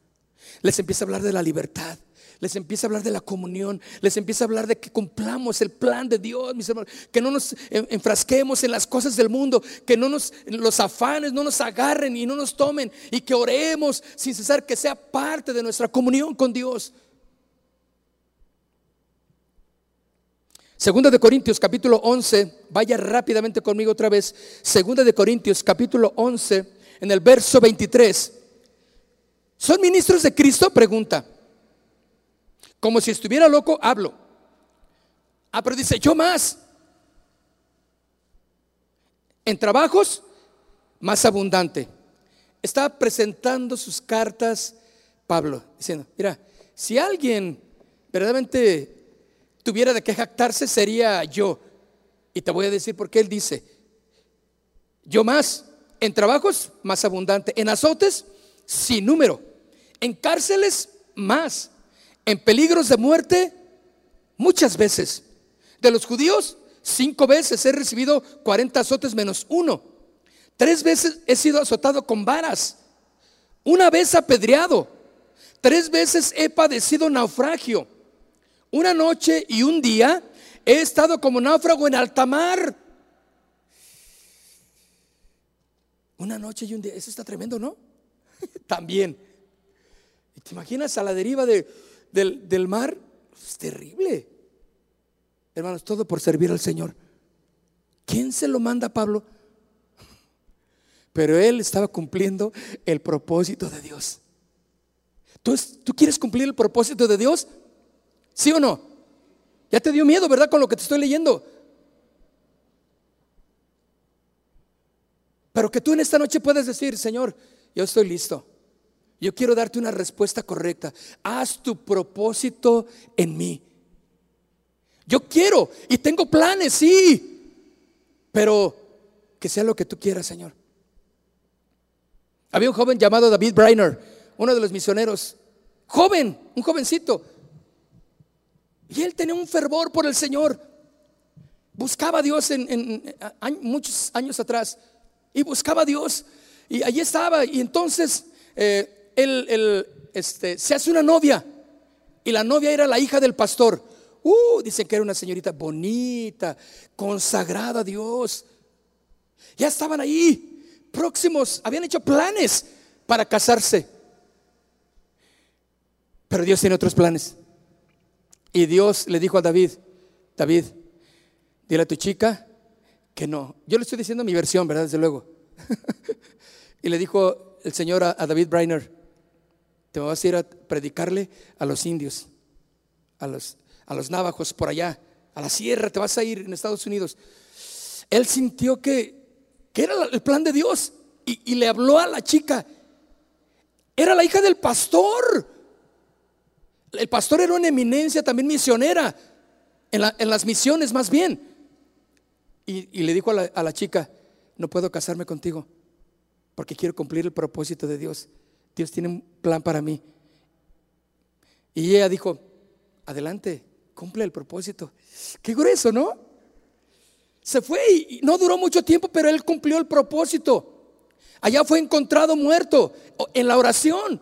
Les empieza a hablar de la libertad les empieza a hablar de la comunión, les empieza a hablar de que cumplamos el plan de Dios, mis hermanos, que no nos enfrasquemos en las cosas del mundo, que no nos los afanes no nos agarren y no nos tomen y que oremos sin cesar que sea parte de nuestra comunión con Dios. Segunda de Corintios capítulo 11, vaya rápidamente conmigo otra vez. Segunda de Corintios capítulo 11, en el verso 23. ¿Son ministros de Cristo? Pregunta. Como si estuviera loco, hablo. Ah, pero dice, yo más. En trabajos, más abundante. Está presentando sus cartas Pablo, diciendo, mira, si alguien verdaderamente tuviera de qué jactarse, sería yo. Y te voy a decir por qué él dice, yo más, en trabajos, más abundante, en azotes, sin número, en cárceles, más en peligros de muerte muchas veces. De los judíos, cinco veces he recibido 40 azotes menos uno. Tres veces he sido azotado con varas. Una vez apedreado. Tres veces he padecido naufragio. Una noche y un día he estado como náufrago en alta mar. Una noche y un día. Eso está tremendo, ¿no? También. ¿Te imaginas a la deriva de del, mar, es terrible. Hermanos, todo por servir al Señor. ¿Quién se lo manda a Pablo? Pero él estaba cumpliendo el propósito de Dios. ¿Tú, ¿Tú quieres cumplir el propósito de Dios? ¿Sí o no? Ya te dio miedo, ¿verdad? Con lo que te estoy leyendo. Pero que tú en esta noche puedes decir, Señor, yo estoy listo. Yo quiero darte una respuesta correcta. Haz tu propósito en mí. Yo quiero y tengo planes, sí, pero que sea lo que tú quieras, Señor. Había un joven llamado David Briner, uno de los misioneros, joven, un jovencito. Y él tenía un fervor por el Señor. Buscaba a Dios en, muchos años atrás. Y buscaba a Dios. Y allí estaba. Y entonces eh, él, este, se hace una novia y la novia era la hija del pastor. Uh, dicen que era una señorita bonita, consagrada a Dios. Ya estaban ahí, próximos, habían hecho planes para casarse. Pero Dios tiene otros planes. Y Dios le dijo a David, David, dile a tu chica que no. Yo le estoy diciendo mi versión, ¿verdad? Desde luego. y le dijo el Señor a, a David Brainer, te vas a ir a predicarle a los indios, a los, a los navajos por allá, a la sierra, te vas a ir en Estados Unidos. Él sintió que, que era el plan de Dios y, le habló a la chica. Era la hija del pastor. El pastor era una eminencia también misionera, en, las misiones más bien. y, le dijo a la, chica, no puedo casarme contigo porque quiero cumplir el propósito de Dios. Dios tiene plan para mí. Y ella dijo, adelante, cumple el propósito. Qué grueso, ¿no? Se fue y no duró mucho tiempo, pero él cumplió el propósito. Allá fue encontrado muerto en la oración.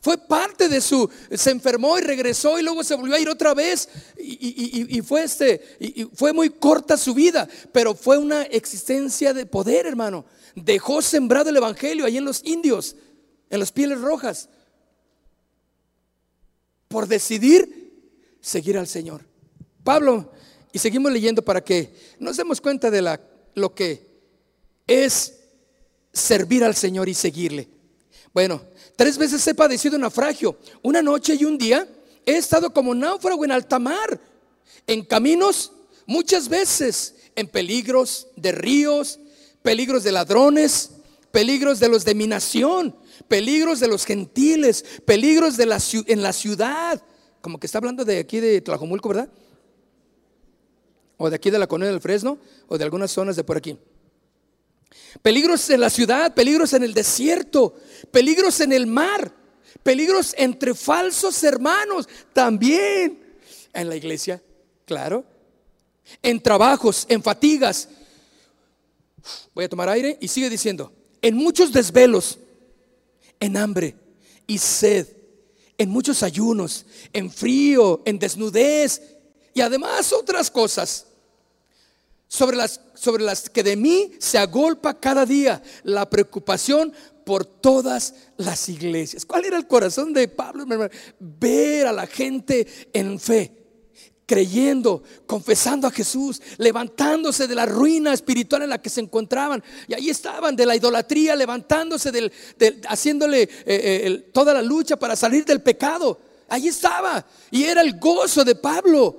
Fue parte de su, se enfermó y regresó y luego se volvió a ir otra vez y, fue este, y fue muy corta su vida, pero fue una existencia de poder, hermano. Dejó sembrado el evangelio ahí en los indios, en las pieles rojas, por decidir seguir al Señor. Pablo, y seguimos leyendo para que nos demos cuenta de la, lo que es servir al Señor y seguirle. Bueno, tres veces he padecido naufragio. Una noche y un día he estado como náufrago en alta mar, en caminos muchas veces, en peligros de ríos, peligros de ladrones, peligros de los de mi nación, peligros de los gentiles, peligros de la, en la ciudad. Como que está hablando de aquí de Tlajomulco, ¿verdad? O de aquí de la colonia del Fresno, o de algunas zonas de por aquí. Peligros en la ciudad, peligros en el desierto, peligros en el mar, peligros entre falsos hermanos, también en la iglesia, claro. En trabajos, en fatigas. Voy a tomar aire y sigue diciendo, en muchos desvelos, en hambre y sed, en muchos ayunos, en frío, en desnudez y además otras cosas sobre las, sobre las que de mí se agolpa cada día la preocupación por todas las iglesias. ¿Cuál era el corazón de Pablo? Ver a la gente en fe, creyendo, confesando a Jesús, levantándose de la ruina espiritual en la que se encontraban. Y ahí estaban, de la idolatría, levantándose, del, haciéndole eh, eh, toda la lucha para salir del pecado. Ahí estaba. Y era el gozo de Pablo.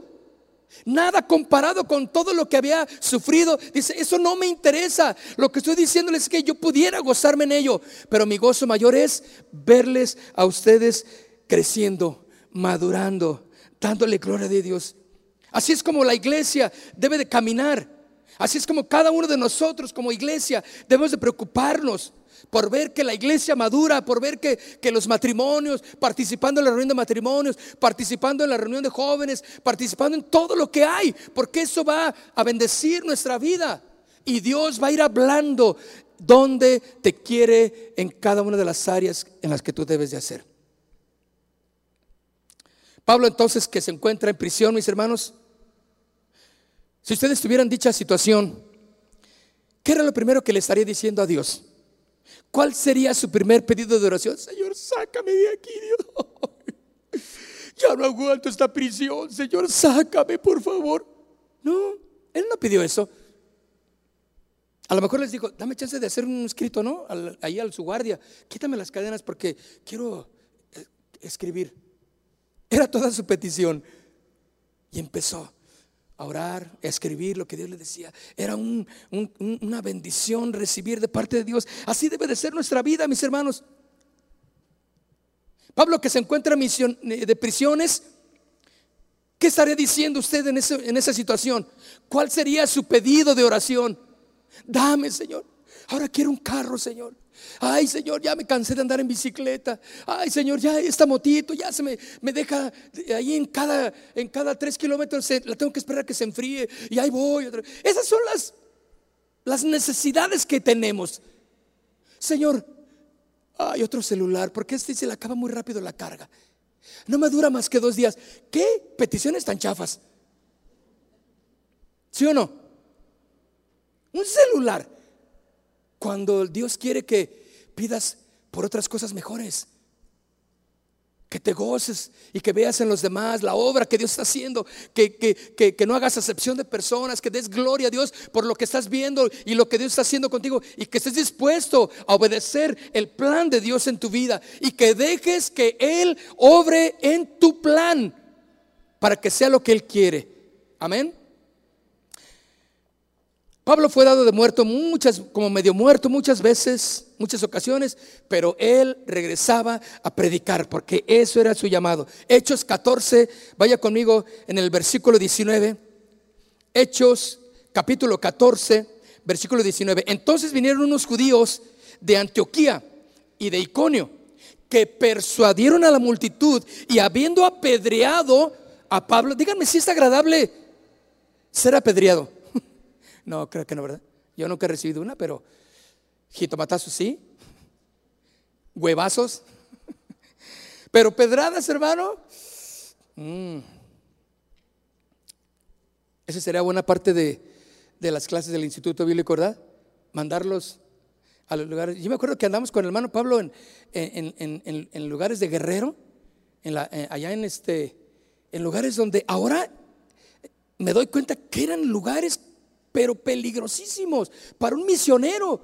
Nada comparado con todo lo que había sufrido. Dice, eso no me interesa. Lo que estoy diciéndoles es que yo pudiera gozarme en ello. Pero mi gozo mayor es verles a ustedes creciendo, madurando, dándole gloria de Dios. Así es como la iglesia debe de caminar. Así es como cada uno de nosotros como iglesia debemos de preocuparnos por ver que la iglesia madura, por ver que, los matrimonios, participando en la reunión de matrimonios, participando en la reunión de jóvenes, participando en todo lo que hay, porque eso va a bendecir nuestra vida. Y Dios va a ir hablando donde te quiere en cada una de las áreas en las que tú debes de hacer. Pablo entonces que se encuentra en prisión, mis hermanos, si ustedes tuvieran dicha situación, ¿qué era lo primero que le estaría diciendo a Dios? ¿Cuál sería su primer pedido de oración? Señor, sácame de aquí, Dios. Ya no aguanto esta prisión, Señor, sácame, por favor. No, él no pidió eso. A lo mejor les dijo, dame chance de hacer un escrito, ¿no? ahí al su guardia, quítame las cadenas porque quiero eh, escribir. Era toda su petición. Y empezó orar, a escribir lo que Dios le decía. Era una bendición recibir de parte de Dios. Así debe de ser nuestra vida, mis hermanos. Pablo que se encuentra eh, de prisiones, ¿qué estaría diciendo usted en esa situación? ¿Cuál sería su pedido de oración? Dame, Señor. Ahora quiero un carro, Señor. Ay, Señor, ya me cansé de andar en bicicleta. Ay, Señor, ya esta motito ya se me, me deja ahí en cada, en cada tres kilómetros. la tengo que esperar que se enfríe y ahí voy. Esas son las, las necesidades que tenemos. Señor, hay otro celular, porque este se le acaba muy rápido la carga. No me dura más que dos días. ¿Qué peticiones tan chafas? ¿Sí o no? Un celular. Cuando Dios quiere que pidas por otras cosas mejores. Que te goces y que veas en los demás la obra que Dios está haciendo. Que, que, no hagas acepción de personas. Que des gloria a Dios por lo que estás viendo y lo que Dios está haciendo contigo. Y que estés dispuesto a obedecer el plan de Dios en tu vida. Y que dejes que Él obre en tu plan para que sea lo que Él quiere. Amén. Pablo fue dado de muerto muchas, como medio muerto muchas veces, muchas ocasiones, pero él regresaba a predicar porque eso era su llamado. Hechos 14, vaya conmigo en el versículo 19. Hechos capítulo 14, versículo 19. Entonces vinieron unos judíos de Antioquía y de Iconio que persuadieron a la multitud y habiendo apedreado a Pablo, díganme si es agradable ser apedreado. No, creo que no, ¿verdad? Yo nunca he recibido una, pero jitomatazos sí, huevazos, pero pedradas, hermano. Mm. Esa sería buena parte de, las clases del Instituto Bíblico, ¿verdad? Mandarlos a los lugares. Yo me acuerdo que andamos con el hermano Pablo en, en, lugares de guerrero, eh, allá en este, en lugares donde ahora me doy cuenta que eran lugares, pero peligrosísimos para un misionero.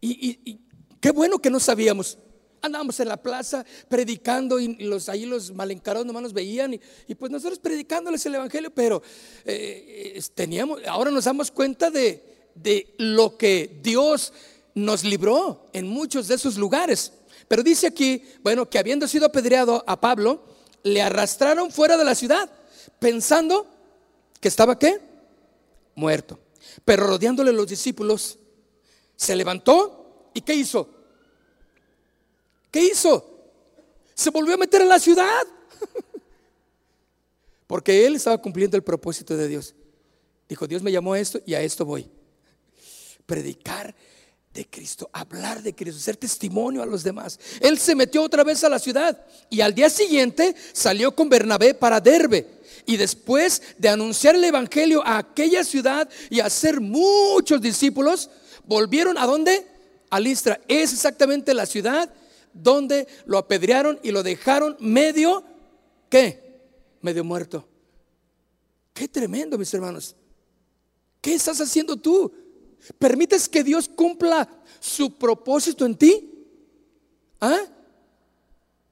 Y, qué bueno que no sabíamos. Andábamos en la plaza predicando y los, ahí los malencarados nomás nos veían y, pues nosotros predicándoles el Evangelio, pero eh, teníamos, ahora nos damos cuenta de, de lo que Dios nos libró en muchos de esos lugares. Pero dice aquí, bueno, que habiendo sido apedreado a Pablo, le arrastraron fuera de la ciudad, pensando que estaba qué? Muerto. Pero rodeándole los discípulos, se levantó y ¿qué hizo? ¿Qué hizo? Se volvió a meter en la ciudad. Porque él estaba cumpliendo el propósito de Dios. Dijo, Dios me llamó a esto y a esto voy predicar de Cristo, hablar de Cristo, ser testimonio a los demás. Él se metió otra vez a la ciudad y al día siguiente salió con Bernabé para Derbe. Y después de anunciar el Evangelio a aquella ciudad y hacer muchos discípulos, volvieron a dónde? A. Es exactamente la ciudad donde lo apedrearon y lo dejaron medio, ¿qué? Medio muerto. Qué tremendo, mis hermanos. ¿Qué estás haciendo tú? ¿Permites que Dios cumpla su propósito en ti? ¿Ah?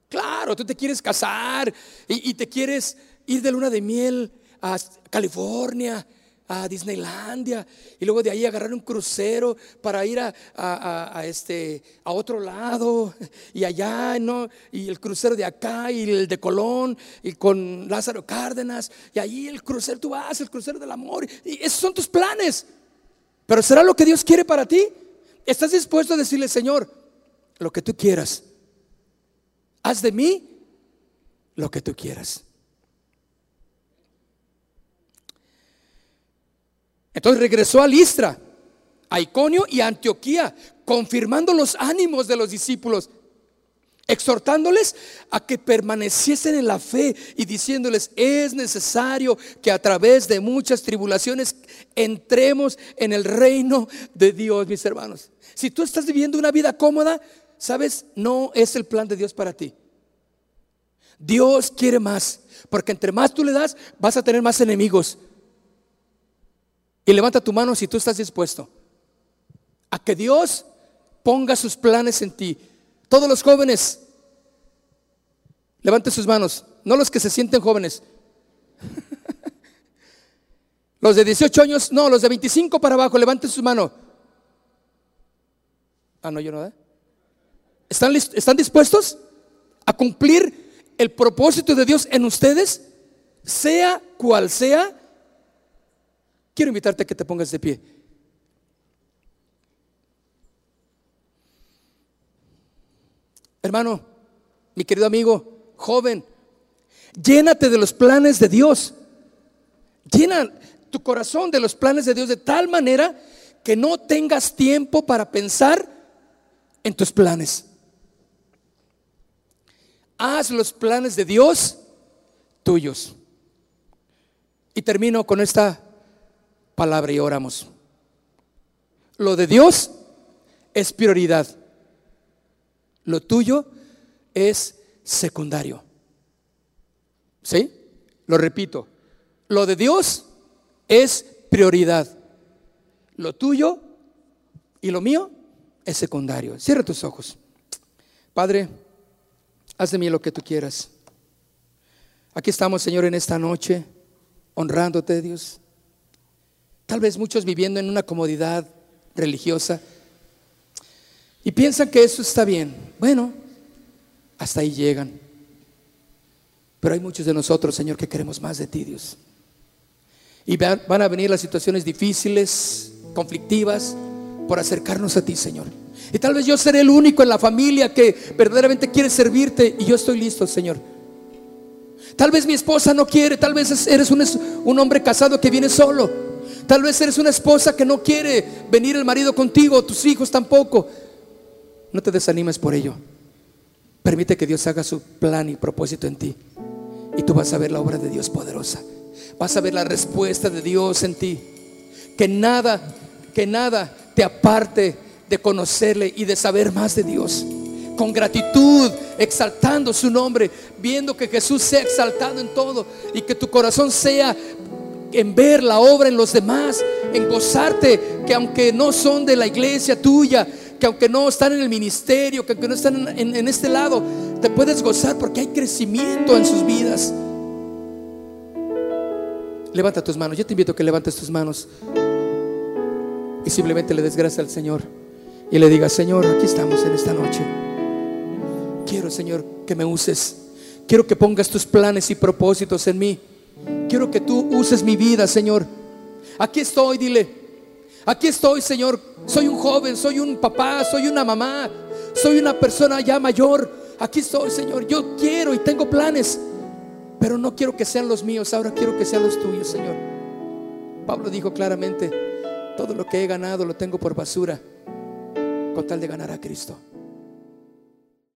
Claro, tú te quieres casar y, te quieres ir de luna de miel a California, a Disneylandia y luego de ahí agarrar un crucero para ir a, este, a otro lado y allá, ¿no? Y el crucero de acá y el de Colón y con Lázaro Cárdenas y ahí el crucero, tú vas, el crucero del amor y esos son tus planes. Pero ¿será lo que Dios quiere para ti? ¿Estás dispuesto a decirle, Señor, lo que tú quieras? Haz de mí lo que tú quieras. Entonces regresó a Listra, a Iconio y a Antioquía, confirmando los ánimos de los discípulos exhortándoles a que permaneciesen en la fe y diciéndoles, es necesario que a través de muchas tribulaciones entremos en el reino de Dios, mis hermanos. Si tú estás viviendo una vida cómoda, sabes, no es el plan de Dios para ti. Dios quiere más, porque entre más tú le das, vas a tener más enemigos. Y levanta tu mano si tú estás dispuesto a que Dios ponga sus planes en ti todos los jóvenes, levanten sus manos, no los que se sienten jóvenes. los de 18 años, no, los de 25 para abajo, levanten su mano. Ah, no, yo no. ¿eh? ¿Están, ¿Están dispuestos a cumplir el propósito de Dios en ustedes? Sea cual sea. Quiero invitarte a que te pongas de pie. Hermano, mi querido amigo, joven, llénate de los planes de Dios. Llena tu corazón de los planes de Dios de tal manera que no tengas tiempo para pensar en tus planes. Haz los planes de Dios tuyos. Y termino con esta palabra y oramos. Lo de Dios es prioridad. Lo tuyo es secundario. ¿Sí? Lo repito. Lo de Dios es prioridad. Lo tuyo y lo mío es secundario. Cierra tus ojos. Padre, haz de mí lo que tú quieras. Aquí estamos, Señor, en esta noche, honrándote, Dios. Tal vez muchos viviendo en una comodidad religiosa y piensan que eso está bien. Bueno, hasta ahí llegan. Pero hay muchos de nosotros, Señor, que queremos más de ti, Dios. Y van a venir las situaciones difíciles, conflictivas, por acercarnos a ti, Señor. Y tal vez yo seré el único en la familia que verdaderamente quiere servirte y yo estoy listo, Señor. Tal vez mi esposa no quiere, tal vez eres un, hombre casado que viene solo. Tal vez eres una esposa que no quiere venir el marido contigo, tus hijos tampoco. No te desanimes por ello. Permite que Dios haga su plan y propósito en ti. Y tú vas a ver la obra de Dios poderosa. Vas a ver la respuesta de Dios en ti. Que nada, que nada te aparte de conocerle y de saber más de Dios. Con gratitud, exaltando su nombre, viendo que Jesús sea exaltado en todo y que tu corazón sea en ver la obra en los demás, en gozarte que aunque no son de la iglesia tuya, que aunque no están en el ministerio, que aunque no están en, este lado, te puedes gozar porque hay crecimiento en sus vidas. Levanta tus manos, yo te invito a que levantes tus manos y simplemente le des gracias al Señor y le digas, Señor, aquí estamos en esta noche. Quiero, Señor, que me uses. Quiero que pongas tus planes y propósitos en mí. Quiero que tú uses mi vida, Señor. Aquí estoy, dile. Aquí estoy, Señor. Soy un joven, soy un papá, soy una mamá, soy una persona ya mayor. Aquí estoy, Señor. Yo quiero y tengo planes, pero no quiero que sean los míos. Ahora quiero que sean los tuyos, Señor. Pablo dijo claramente, todo lo que he ganado lo tengo por basura con tal de ganar a Cristo.